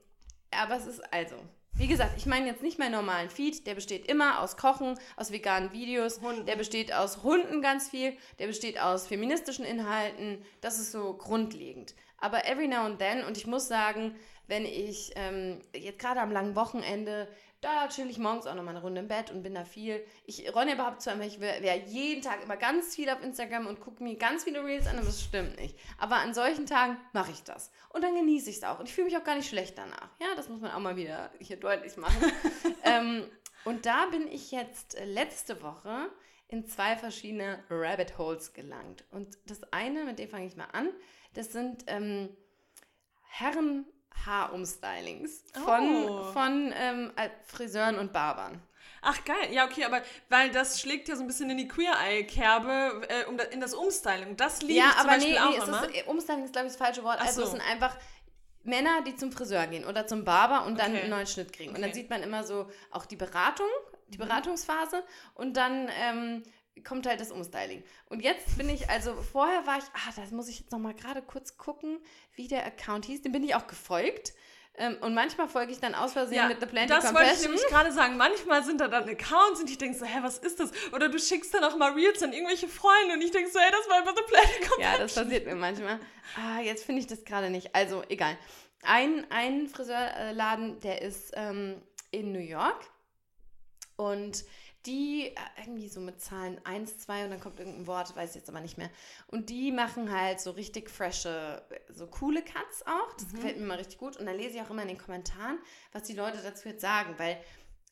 aber es ist also, wie gesagt, ich meine jetzt nicht meinen normalen Feed, der besteht immer aus Kochen, aus veganen Videos, Hunden. der besteht aus Hunden ganz viel, der besteht aus feministischen Inhalten, das ist so grundlegend. Aber every now and then, und ich muss sagen, wenn ich ähm, jetzt gerade am langen Wochenende, da chill ich morgens auch nochmal eine Runde im Bett und bin da viel. Ich ronne überhaupt zu einem, ich wäre jeden Tag immer ganz viel auf Instagram und gucke mir ganz viele Reels an, aber das stimmt nicht. Aber an solchen Tagen mache ich das. Und dann genieße ich es auch. Und ich fühle mich auch gar nicht schlecht danach. Ja, das muss man auch mal wieder hier deutlich machen. ähm, und da bin ich jetzt äh, letzte Woche in zwei verschiedene Rabbit Holes gelangt. Und das eine, mit dem fange ich mal an, das sind ähm, Herren Haarumstylings von, oh. von ähm, äh, Friseuren und Barbern. Ach geil, ja okay, aber weil das schlägt ja so ein bisschen in die Queer-Eye-Kerbe, äh, um da, in das Umstyling. Das liebe ja, zum aber Beispiel nee, nee, auch immer. Ist, Umstyling ist glaube ich das falsche Wort. Ach also so. es sind einfach Männer, die zum Friseur gehen oder zum Barber und dann einen neuen Schnitt kriegen. Okay. Und dann sieht man immer so auch die Beratung, die mhm. Beratungsphase und dann ähm, kommt halt das Umstyling. Und jetzt bin ich, also vorher war ich, ah, das muss ich jetzt nochmal gerade kurz gucken, wie der Account hieß. Den bin ich auch gefolgt. Ähm, und manchmal folge ich dann aus Versehen ja, mit The Plenty das Compassion. Das wollte ich nämlich gerade sagen. Manchmal sind da dann Accounts und ich denke so, hä, was ist das? Oder du schickst dann auch mal Reels an irgendwelche Freunde und ich denke so, hey, das war über The Plenty Compassion. Ja, das passiert mir manchmal. Ah, jetzt finde ich das gerade nicht. Also, egal. Ein, ein Friseurladen, der ist ähm, in New York und die äh, irgendwie so mit Zahlen 1, 2 und dann kommt irgendein Wort, weiß ich jetzt aber nicht mehr. Und die machen halt so richtig frische, so coole Cuts auch. Das mhm. gefällt mir immer richtig gut. Und dann lese ich auch immer in den Kommentaren, was die Leute dazu jetzt sagen, weil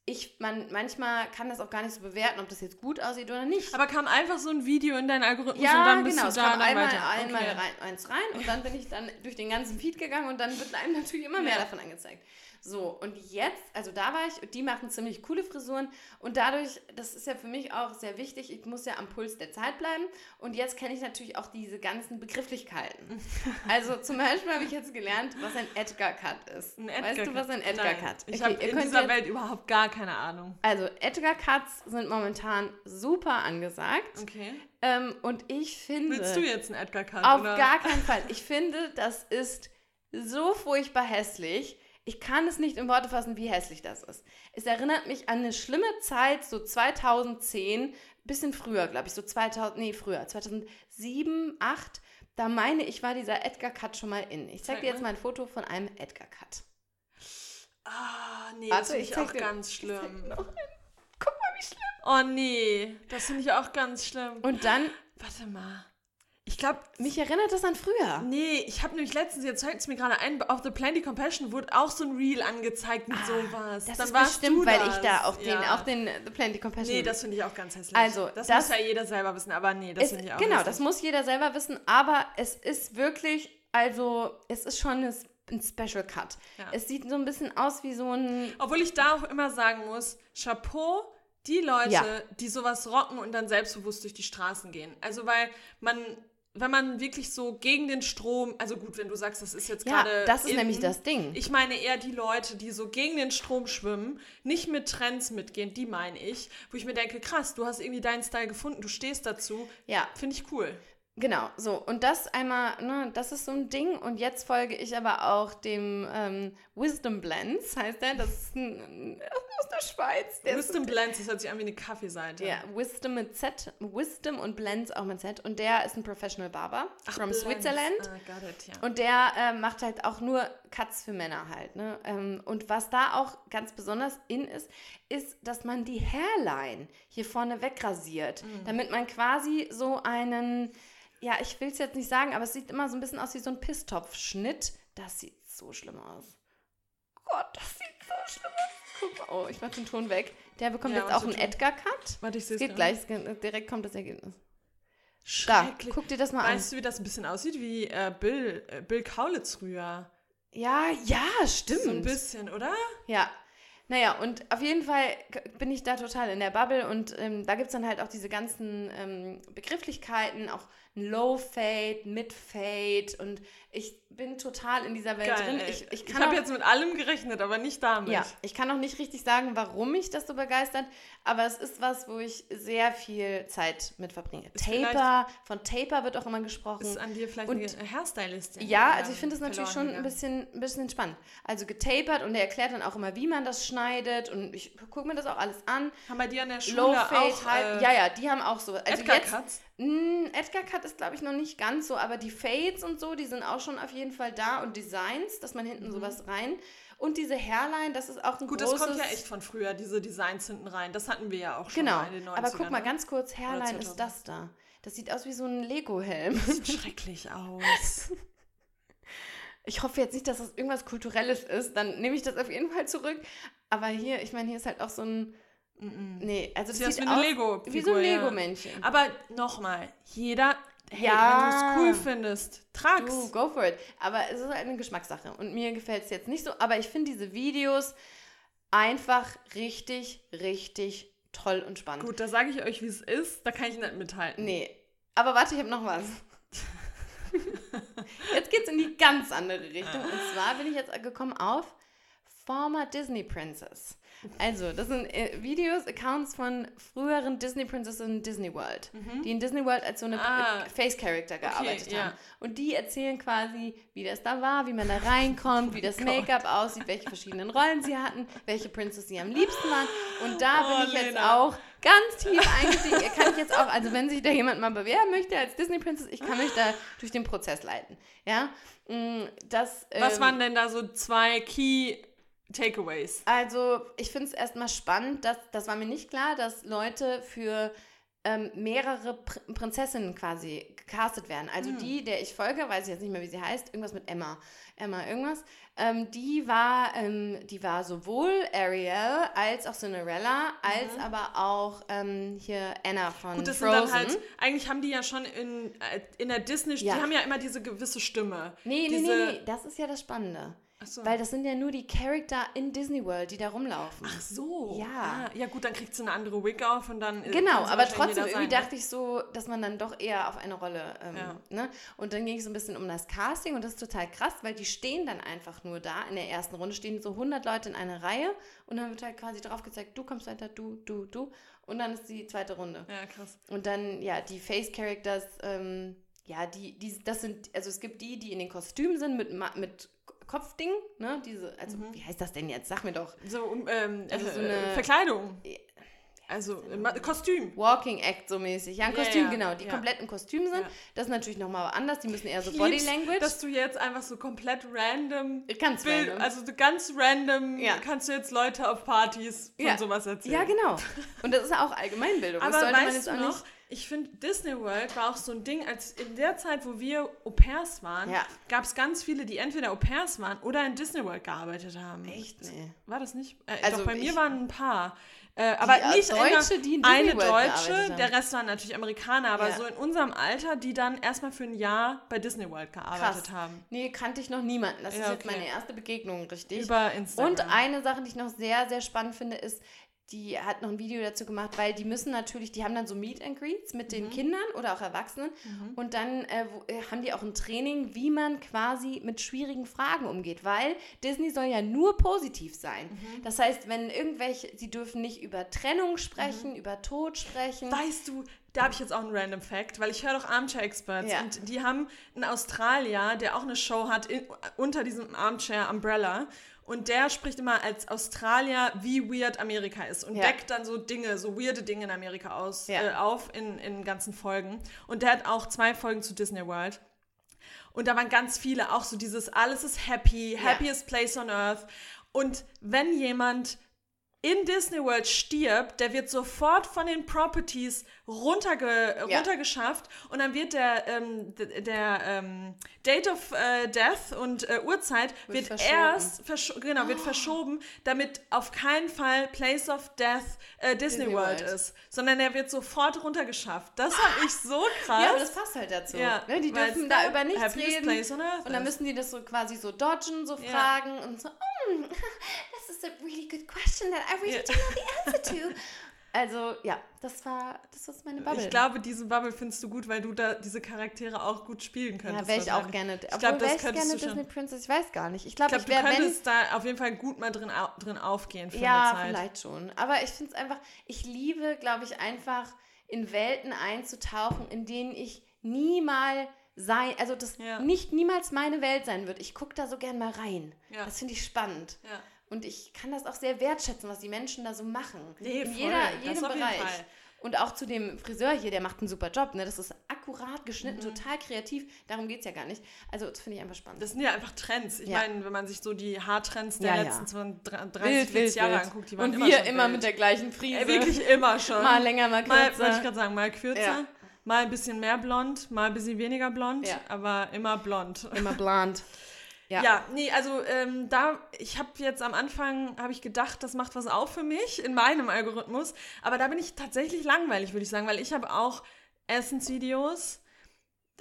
ich, man, manchmal kann das auch gar nicht so bewerten, ob das jetzt gut aussieht oder nicht. Aber kam einfach so ein Video in deinen Algorithmus ja, und dann bist genau, du da kam einmal, weiter. einmal okay. rein, eins rein und dann bin ich dann durch den ganzen Feed gegangen und dann wird einem natürlich immer mehr ja. davon angezeigt. So, und jetzt, also da war ich, die machen ziemlich coole Frisuren und dadurch, das ist ja für mich auch sehr wichtig, ich muss ja am Puls der Zeit bleiben und jetzt kenne ich natürlich auch diese ganzen Begrifflichkeiten. also zum Beispiel habe ich jetzt gelernt, was ein Edgar Cut ist. Edgar weißt du, was ein Edgar Cut ist? Ich okay, habe in dieser Welt überhaupt gar keine Ahnung. Also Edgar Cuts sind momentan super angesagt. Okay. Ähm, und ich finde... Willst du jetzt einen Edgar Cut? Auf oder? gar keinen Fall. Ich finde, das ist so furchtbar hässlich. Ich kann es nicht in Worte fassen, wie hässlich das ist. Es erinnert mich an eine schlimme Zeit, so 2010, bisschen früher, glaube ich, so 2000, nee, früher, 2007, 2008. Da meine ich, war dieser Edgar Cut schon mal in. Ich zeige dir jetzt mal ein Foto von einem Edgar Cut. Ah, nee, Warte, das finde ich, auch dir, ganz schlimm. Guck mal, wie schlimm. Oh nee, das finde ich auch ganz schlimm. Und dann. Warte mal. Ich glaube, Mich erinnert das an früher. nee, ich habe nämlich letztens, jetzt fällt es mir gerade ein, auf The Plenty Compassion wurde auch so ein Reel angezeigt mit sowas. Das Dann ist bestimmt, weil ich da auch den, Ja. auch den äh, The Plenty Compassion. Nee, das finde ich auch ganz hässlich. Also, das, das- muss ja jeder selber wissen, aber nee, das finde ich auch Genau, hässlich. das muss jeder selber wissen, aber es ist wirklich, also es ist schon eine, ein Special Cut. Ja. Es sieht so ein bisschen aus wie so ein. Obwohl ich da auch immer sagen muss, Chapeau, die Leute, Ja. die sowas rocken und dann selbstbewusst durch die Straßen gehen. Also weil man, wenn man wirklich so gegen den Strom, also gut, wenn du sagst, das ist jetzt Ja, gerade das ist in, nämlich das Ding. Ich meine eher die Leute, die so gegen den Strom schwimmen, nicht mit Trends mitgehen, die meine ich, wo ich mir denke, krass, du hast irgendwie deinen Style gefunden, du stehst dazu. Ja. Finde ich cool. Genau, so. Und das einmal, ne, das ist so ein Ding. Und jetzt folge ich aber auch dem ähm, Wisdom Blends, heißt der. Das ist ein, aus der Schweiz. Der Wisdom ist, Blends, das hört sich an wie eine Kaffeeseite. Ja, Wisdom mit Z, Wisdom und Blends auch mit Z. Und der ist ein Professional Barber from Blends. Switzerland. Ah, got it, ja. Und der ähm, macht halt auch nur Cuts für Männer halt. Ne? Ähm, und was da auch ganz besonders in ist, ist, dass man die Hairline hier vorne wegrasiert, Mhm. damit man quasi so einen, ja, ich will es jetzt nicht sagen, aber es sieht immer so ein bisschen aus wie so ein Pisstopfschnitt. Das sieht so schlimm aus. Gott, das sieht so schlimm aus. Guck mal, oh, ich mach den Ton weg. Der bekommt Ja, jetzt auch einen? Edgar-Cut. Warte, ich sehe Es geht gleich, direkt kommt das Ergebnis. Da, Schrecklich. guck dir das mal an. Weißt du, wie das ein bisschen aussieht? Wie äh, Bill, äh, Bill Kaulitz früher. Ja, ja, stimmt. So ein bisschen, oder? Ja. Naja, und auf jeden Fall bin ich da total in der Bubble und ähm, da gibt es dann halt auch diese ganzen ähm, Begrifflichkeiten, auch Low Fade, Mid Fade und ich bin total in dieser Welt Geil, drin. Ich, ich ich habe jetzt mit allem gerechnet, aber nicht damit. ja, ich kann auch nicht richtig sagen, warum mich das so begeistert, aber es ist was, wo ich sehr viel Zeit mit verbringe. Ist Taper, von Taper wird auch immer gesprochen. Ist an dir vielleicht Und- eine Hairstylistin? Ja, also ich finde es natürlich schon ein bisschen, ein bisschen spannend. Also getapert und er erklärt dann auch immer, wie man das schneidet und ich gucke mir das auch alles an. Haben bei dir an der Schule Low Fade, auch High, äh, ja, ja, die haben auch so. Also Edgar jetzt, Cuts? Mh, Edgar Cut ist glaube ich noch nicht ganz so, aber die Fades und so, die sind auch schon auf jeden Fall da und Designs, dass man hinten sowas rein und diese Hairline, das ist auch ein Mhm. Gut, großes. das kommt ja echt von früher, diese Designs hinten rein. Das hatten wir ja auch schon Genau. in den 90ern. Aber guck mal ne? ganz kurz, Hairline 2000. ist das da. Das sieht aus wie so ein Lego-Helm. Sieht schrecklich aus. Ich hoffe jetzt nicht, dass das irgendwas Kulturelles ist. Dann nehme ich das auf jeden Fall zurück. Aber hier, ich meine, hier ist halt auch so ein. Nee, also das Sieht aus wie Lego-Figur, wie so ein ja. Lego-Männchen. Aber nochmal, jeder, hey, Ja. wenn du es cool findest, trag's. Du, go for it. Aber es ist halt eine Geschmackssache. Und mir gefällt es jetzt nicht so. Aber ich finde diese Videos einfach richtig, richtig toll und spannend. Gut, da sage ich euch, wie es ist. Da kann ich nicht mithalten. Nee. Aber warte, ich habe noch was. jetzt geht's in die ganz andere Richtung. Und zwar bin ich jetzt gekommen auf Former Disney Princess. Also, das sind äh, Videos, Accounts von früheren Disney Princesses in Disney World, die in Disney World als so eine Mhm. Ah. äh, Face-Character gearbeitet ja. haben. Und die erzählen quasi, wie das da war, wie man da reinkommt, wie das Make-up aussieht, welche verschiedenen Rollen sie hatten, welche Princess sie am liebsten waren. Und da Oh, bin ich jetzt Lena. auch ganz tief eingestiegen. Kann ich jetzt auch, also wenn sich da jemand mal bewerben möchte als Disney Princess, ich kann euch da durch den Prozess leiten. Ja, Mm, das. Was ähm, waren denn da so zwei Key Takeaways? Also, ich finde es erstmal spannend, dass, das war mir nicht klar, dass Leute für ähm, mehrere Pr Prinzessinnen quasi gecastet werden. Also die, der ich folge, weiß ich jetzt nicht mehr, wie sie heißt, irgendwas mit Emma. Emma irgendwas. Ähm, die war, ähm, die war sowohl Ariel als auch Cinderella, als aber auch ähm, hier Anna von Gut, das sind Frozen. dann halt, eigentlich haben die ja schon in, äh, in der Disney, Ja. die haben ja immer diese gewisse Stimme. Nee, nee, diese, nee, nee, das ist ja das Spannende. So. Weil das sind ja nur die Charakter in Disney World, die da rumlaufen. Ach so. Ja. Ah, ja gut, dann kriegt sie eine andere Wig auf und dann. äh, Genau, aber trotzdem irgendwie sein, ne? dachte ich so, dass man dann doch eher auf eine Rolle, ähm, Ja. ne? Und dann ging es so ein bisschen um das Casting und das ist total krass, weil die stehen dann einfach nur da. In der ersten Runde stehen so 100 Leute in einer Reihe und dann wird halt quasi drauf gezeigt, du kommst weiter, du, du, du. Und dann ist die zweite Runde. Ja, krass. Und dann, ja, die Face-Characters, ähm, ja, die, die, das sind, also es gibt die, die in den Kostümen sind mit, mit Kopfding, ne? Diese, also Mhm. wie heißt das denn jetzt? Sag mir doch. So, um, ähm, Also äh, so eine- Verkleidung. Also, äh, Ma- Kostüm. Walking Act so mäßig. Ja, ein Ja, Kostüm, ja, genau. Die ja. komplett im Kostüm sind. Ja. Das ist natürlich nochmal anders. Die müssen eher so Body Language. Dass du jetzt einfach so komplett random. Ganz Bild, random. Also so ganz random Ja. kannst du jetzt Leute auf Partys von Ja. sowas erzählen. ja, genau. Und das ist ja auch Allgemeinbildung. Aber das weißt du auch noch. Ich finde, Disney World war auch so ein Ding, als in der Zeit, wo wir Au pairs waren, Ja. gab es ganz viele, die entweder Au pairs waren oder in Disney World gearbeitet haben. Echt? Nee. War das nicht? Äh, Also doch, bei mir waren ein paar. Äh, aber äh, nicht Deutsche, eine, die in eine World Deutsche, der Rest waren natürlich Amerikaner, aber Ja. so in unserem Alter, die dann erstmal für ein Jahr bei Disney World gearbeitet Krass. haben. Nee, kannte ich noch niemanden. Das Ja, ist jetzt okay. meine erste Begegnung, richtig? Über Instagram. Und eine Sache, die ich noch sehr, sehr spannend finde, ist, die hat noch ein Video dazu gemacht, weil die müssen natürlich, die haben dann so Meet and Greets mit Mhm. den Kindern oder auch Erwachsenen und dann äh, wo, äh, haben die auch ein Training, wie man quasi mit schwierigen Fragen umgeht, weil Disney soll ja nur positiv sein. Mhm. Das heißt, wenn irgendwelche, sie dürfen nicht über Trennung sprechen, über Tod sprechen. Weißt du, da habe ich jetzt auch einen random Fact, weil ich höre doch Armchair Experts Ja. und die haben einen Australier, der auch eine Show hat in, unter diesem Armchair Umbrella und der spricht immer als Australier, wie weird Amerika ist und Ja. deckt dann so Dinge, so weirde Dinge in Amerika aus, Ja. äh, auf in, in ganzen Folgen. Und der hat auch zwei Folgen zu Disney World. Und da waren ganz viele, auch so dieses alles ist happy, happiest place on earth. Und wenn jemand in Disney World stirbt, der wird sofort von den Properties runterge Ja. runtergeschafft und dann wird der, ähm, d- der ähm, Date of äh, Death und äh, Uhrzeit Wird wird, erst verscho genau, wird verschoben, damit auf keinen Fall Place of Death äh, Disney, Disney World World. ist, sondern er wird sofort runtergeschafft. Das fand ich so krass. Ja, aber das passt halt dazu. Ja, ne? Die dürfen da der über nichts reden. place on earth Und dann müssen die das so quasi so dodgen, so Ja. fragen und so, mm, this is a really good question that I really Ja. don't know the answer to. Also, ja, das war, das ist meine Bubble. Ich glaube, diesen Bubble findest du gut, weil du da diese Charaktere auch gut spielen könntest. ja, wäre ich auch gerne. Ich glaube, das könntest gerne du schon. Disney Princess? Ich weiß gar nicht. Ich Ich glaube, glaube, ich du wäre, wenn... könntest da auf jeden Fall gut mal drin, drin aufgehen für Ja, eine Zeit. vielleicht schon. Aber ich finde es einfach, ich liebe, glaube ich, einfach in Welten einzutauchen, in denen ich niemals sein, also das Ja. nicht niemals meine Welt sein wird. Ich gucke da so gern mal rein. Ja. Das finde ich spannend. Ja. Und ich kann das auch sehr wertschätzen, was die Menschen da so machen. Nee, in voll. jeder, jedem Bereich. Und auch zu dem Friseur hier, der macht einen super Job. Ne? Das ist akkurat geschnitten, Mhm. total kreativ. Darum geht es ja gar nicht. Also, das finde ich einfach spannend. Das sind ja einfach Trends. Ich Ja. meine, wenn man sich so die Haartrends der Ja, ja. letzten 20, 30, 40 Jahre anguckt, die waren Und immer wir schon immer wild. mit der gleichen Frise. Ey, wirklich immer schon. Mal länger, mal Mal, kürzer. wollte ich gerade sagen, mal kürzer, Ja. mal ein bisschen mehr blond, mal ein bisschen weniger blond, Ja. aber immer blond. Immer blond. Ja. Ja, nee, also ähm, da, ich habe jetzt am Anfang, habe ich gedacht, das macht was auf für mich in meinem Algorithmus, aber da bin ich tatsächlich langweilig, würde ich sagen, weil ich habe auch Essensvideos,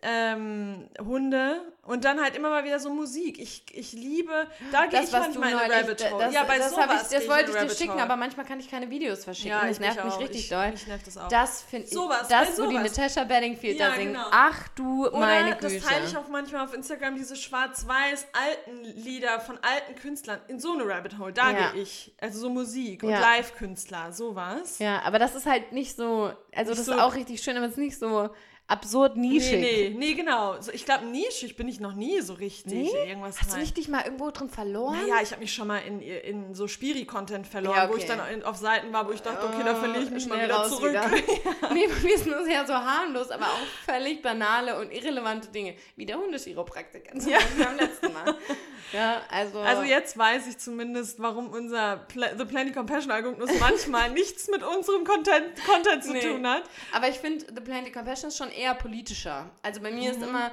ähm, Hunde und dann halt immer mal wieder so Musik. Ich, ich liebe, da gehe ich was manchmal in Rabbit Hole. Das, ja, bei das, sowas ich, das wollte ich dir schicken, Hole. aber manchmal kann ich keine Videos verschicken. ja, das ich nervt mich auch. richtig ich, doll. Mich nervt das auch. Das finde ich. Sowas, das, wo die sowas. Natasha Bedingfield Ja, da singen. genau. Ach du Oder meine Güte. das teile ich auch manchmal auf Instagram, diese schwarz-weiß alten Lieder von alten Künstlern. In so eine Rabbit Hole, da Ja. gehe ich. Also so Musik und. Live-Künstler, sowas. Ja, aber das ist halt nicht so. Also, Nicht das so- ist auch richtig schön, aber es ist nicht so absurd Nee, nischig. nee, nee, genau. So, ich glaube, nischig bin ich noch nie so richtig. Nee? Irgendwas Hast du rein. nicht dich mal irgendwo drin verloren? Naja, ich habe mich schon mal in, in so Spiri-Content verloren, Ja, wo ich okay. dann auf Seiten war, wo ich dachte, okay, da verliere ich mich mal Schnell wieder zurück. wieder. nee, bei mir sind das ja so harmlos, aber auch völlig banale und irrelevante Dinge. Wie der Hundechiropraktiker zum Ja. Beim letzten Mal. Ja, also. Also jetzt weiß ich zumindest, warum unser Pla The Planet Compassion Algorithmus manchmal nichts mit unserem Content, Content zu Nee. tun hat. Aber ich finde, The Planet Compassion ist schon eher politischer. Also bei mir ist Mhm. immer,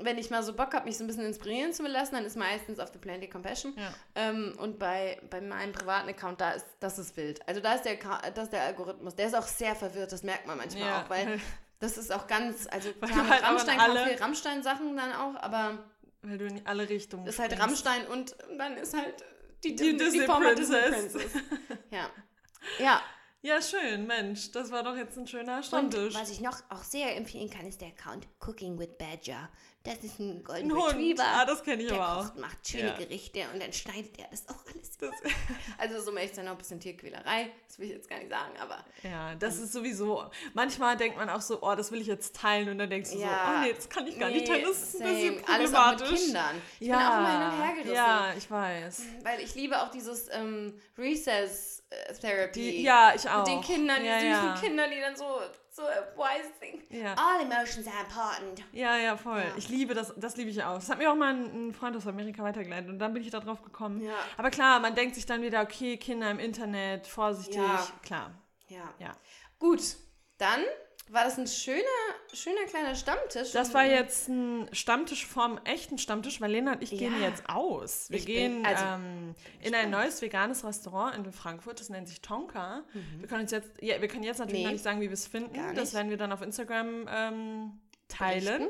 wenn ich mal so Bock habe, mich so ein bisschen inspirieren zu lassen, dann ist meistens auf The Planet Compassion. Ja. Ähm, und bei, bei meinem privaten Account, da ist das ist wild. Also da ist, der, das ist der Algorithmus. Der ist auch sehr verwirrt, das merkt man manchmal Ja. auch, weil das ist auch ganz, also Weil klar, halt Rammstein alle- viel Rammstein-Sachen dann auch, aber Weil du in alle Richtungen ist halt springst. Rammstein und dann ist halt die, Die Disney, Disney Former Princess. ja. Ja, Ja, schön, Mensch. Das war doch jetzt ein schöner und Stammtisch. was ich noch auch sehr empfehlen kann, ist der Account Cooking with Badger. Das ist ein Golden Ein Hund. Retriever. Ah, das kenne ich der aber auch. kocht, macht schöne Ja. Gerichte und dann schneidet er das auch alles. Das, Also so möchte ich dann noch ein bisschen Tierquälerei. Das will ich jetzt gar nicht sagen, aber ja, das ist sowieso. Manchmal denkt man auch so, oh, das will ich jetzt teilen. Und dann denkst du Ja. so, oh nee, das kann ich gar nicht teilen. Das ist ein same. bisschen Alles auch mit problematisch. Kindern. Ich ja, bin auch mal hin und her gerissen. ja, ich weiß. Weil ich liebe auch dieses ähm, Recess Therapy. Die, ja, ich auch. Mit den Kindern, die ja, süßen ja. Kinder, die dann so, so wise think. Ja. All emotions are important. Ja, ja, voll. Ja. Ich liebe das, das liebe ich auch. Das hat mir auch mal ein, ein Freund aus Amerika weitergeleitet und dann bin ich da drauf gekommen. Ja. Aber klar, man denkt sich dann wieder, okay, Kinder im Internet, vorsichtig, Ja. klar. Ja. Ja. Gut, dann war das ein schöner, schöner kleiner Stammtisch. Das war jetzt ein Stammtisch vom echten Stammtisch, weil Lena und ich gehen Ja. jetzt aus. Wir Ich bin- gehen also, ähm, in ein neues veganes Restaurant in Frankfurt, das nennt sich Tonka. Wir können uns jetzt, ja, wir können jetzt natürlich Mhm. Nee. noch nicht sagen, wie wir es finden. Das werden wir dann auf Instagram ähm, teilen. Berichten.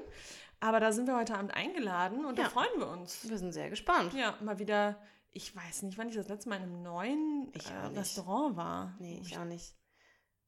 Aber da sind wir heute Abend eingeladen und Ja. da freuen wir uns. Wir sind sehr gespannt. Ja, mal wieder. Ich weiß nicht, wann ich das letzte Mal in einem neuen äh. Restaurant war. Nee, ich auch nicht.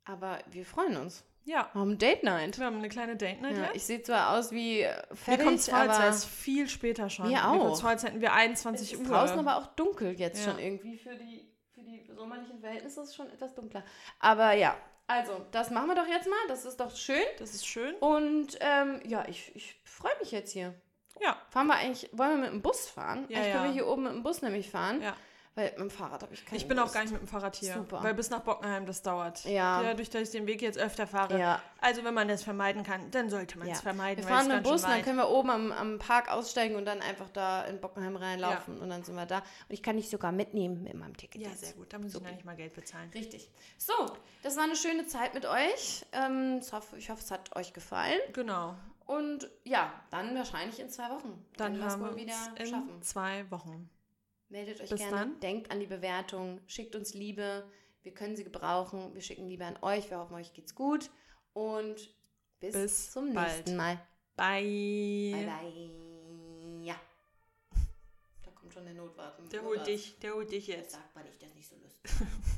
Aber wir freuen uns. Ja, Wir haben Date Night. wir haben eine kleine Date Night Ja, ich sehe zwar aus wie fertig, als wäre aber es viel später schon. Wir auch. vor, als hätten wir 21 es Uhr. ist draußen aber auch dunkel jetzt Ja. schon irgendwie. Für die, für die sommerlichen Verhältnisse ist es schon etwas dunkler. Aber ja, also, das machen wir doch jetzt mal. Das ist doch schön. Das ist schön. Und ähm, ja, ich, ich freue mich jetzt hier. Ja, Fahren wir eigentlich, wollen wir mit dem Bus fahren? Ja, eigentlich können ja. wir hier oben mit dem Bus nämlich fahren. ja. Weil mit dem Fahrrad habe ich keine Ich bin auch Lust. gar nicht mit dem Fahrrad hier. Super. Weil bis nach Bockenheim das dauert. Ja. Dadurch, dass ich den Weg jetzt öfter fahre. Ja. Also, wenn man das vermeiden kann, dann sollte man es Ja. vermeiden. Wir es fahren mit dem Bus, dann können wir oben am, am Park aussteigen und dann einfach da in Bockenheim reinlaufen und dann sind wir da. Und ich kann dich sogar mitnehmen mit meinem Ticket. Ja, sehr gut. Da muss ich noch nicht mal Geld bezahlen. Richtig. So, das war eine schöne Zeit mit euch. Ähm, ich, hoffe, es hat euch gefallen. Genau. Und ja, dann wahrscheinlich in zwei Wochen. Dann es haben wir uns wieder in schaffen. zwei Wochen. Meldet euch Bis gerne. dann. Denkt an die Bewertung. Schickt uns Liebe. Wir können sie gebrauchen. Wir schicken Liebe an euch. Wir hoffen, euch geht's gut. Und bis, Bis zum bald. nächsten Mal. Bye. Bye, bye. Ja. Da kommt schon der Notwart. Der holt dich, der holt dich Jetzt sagt man nicht, das nicht so lustig.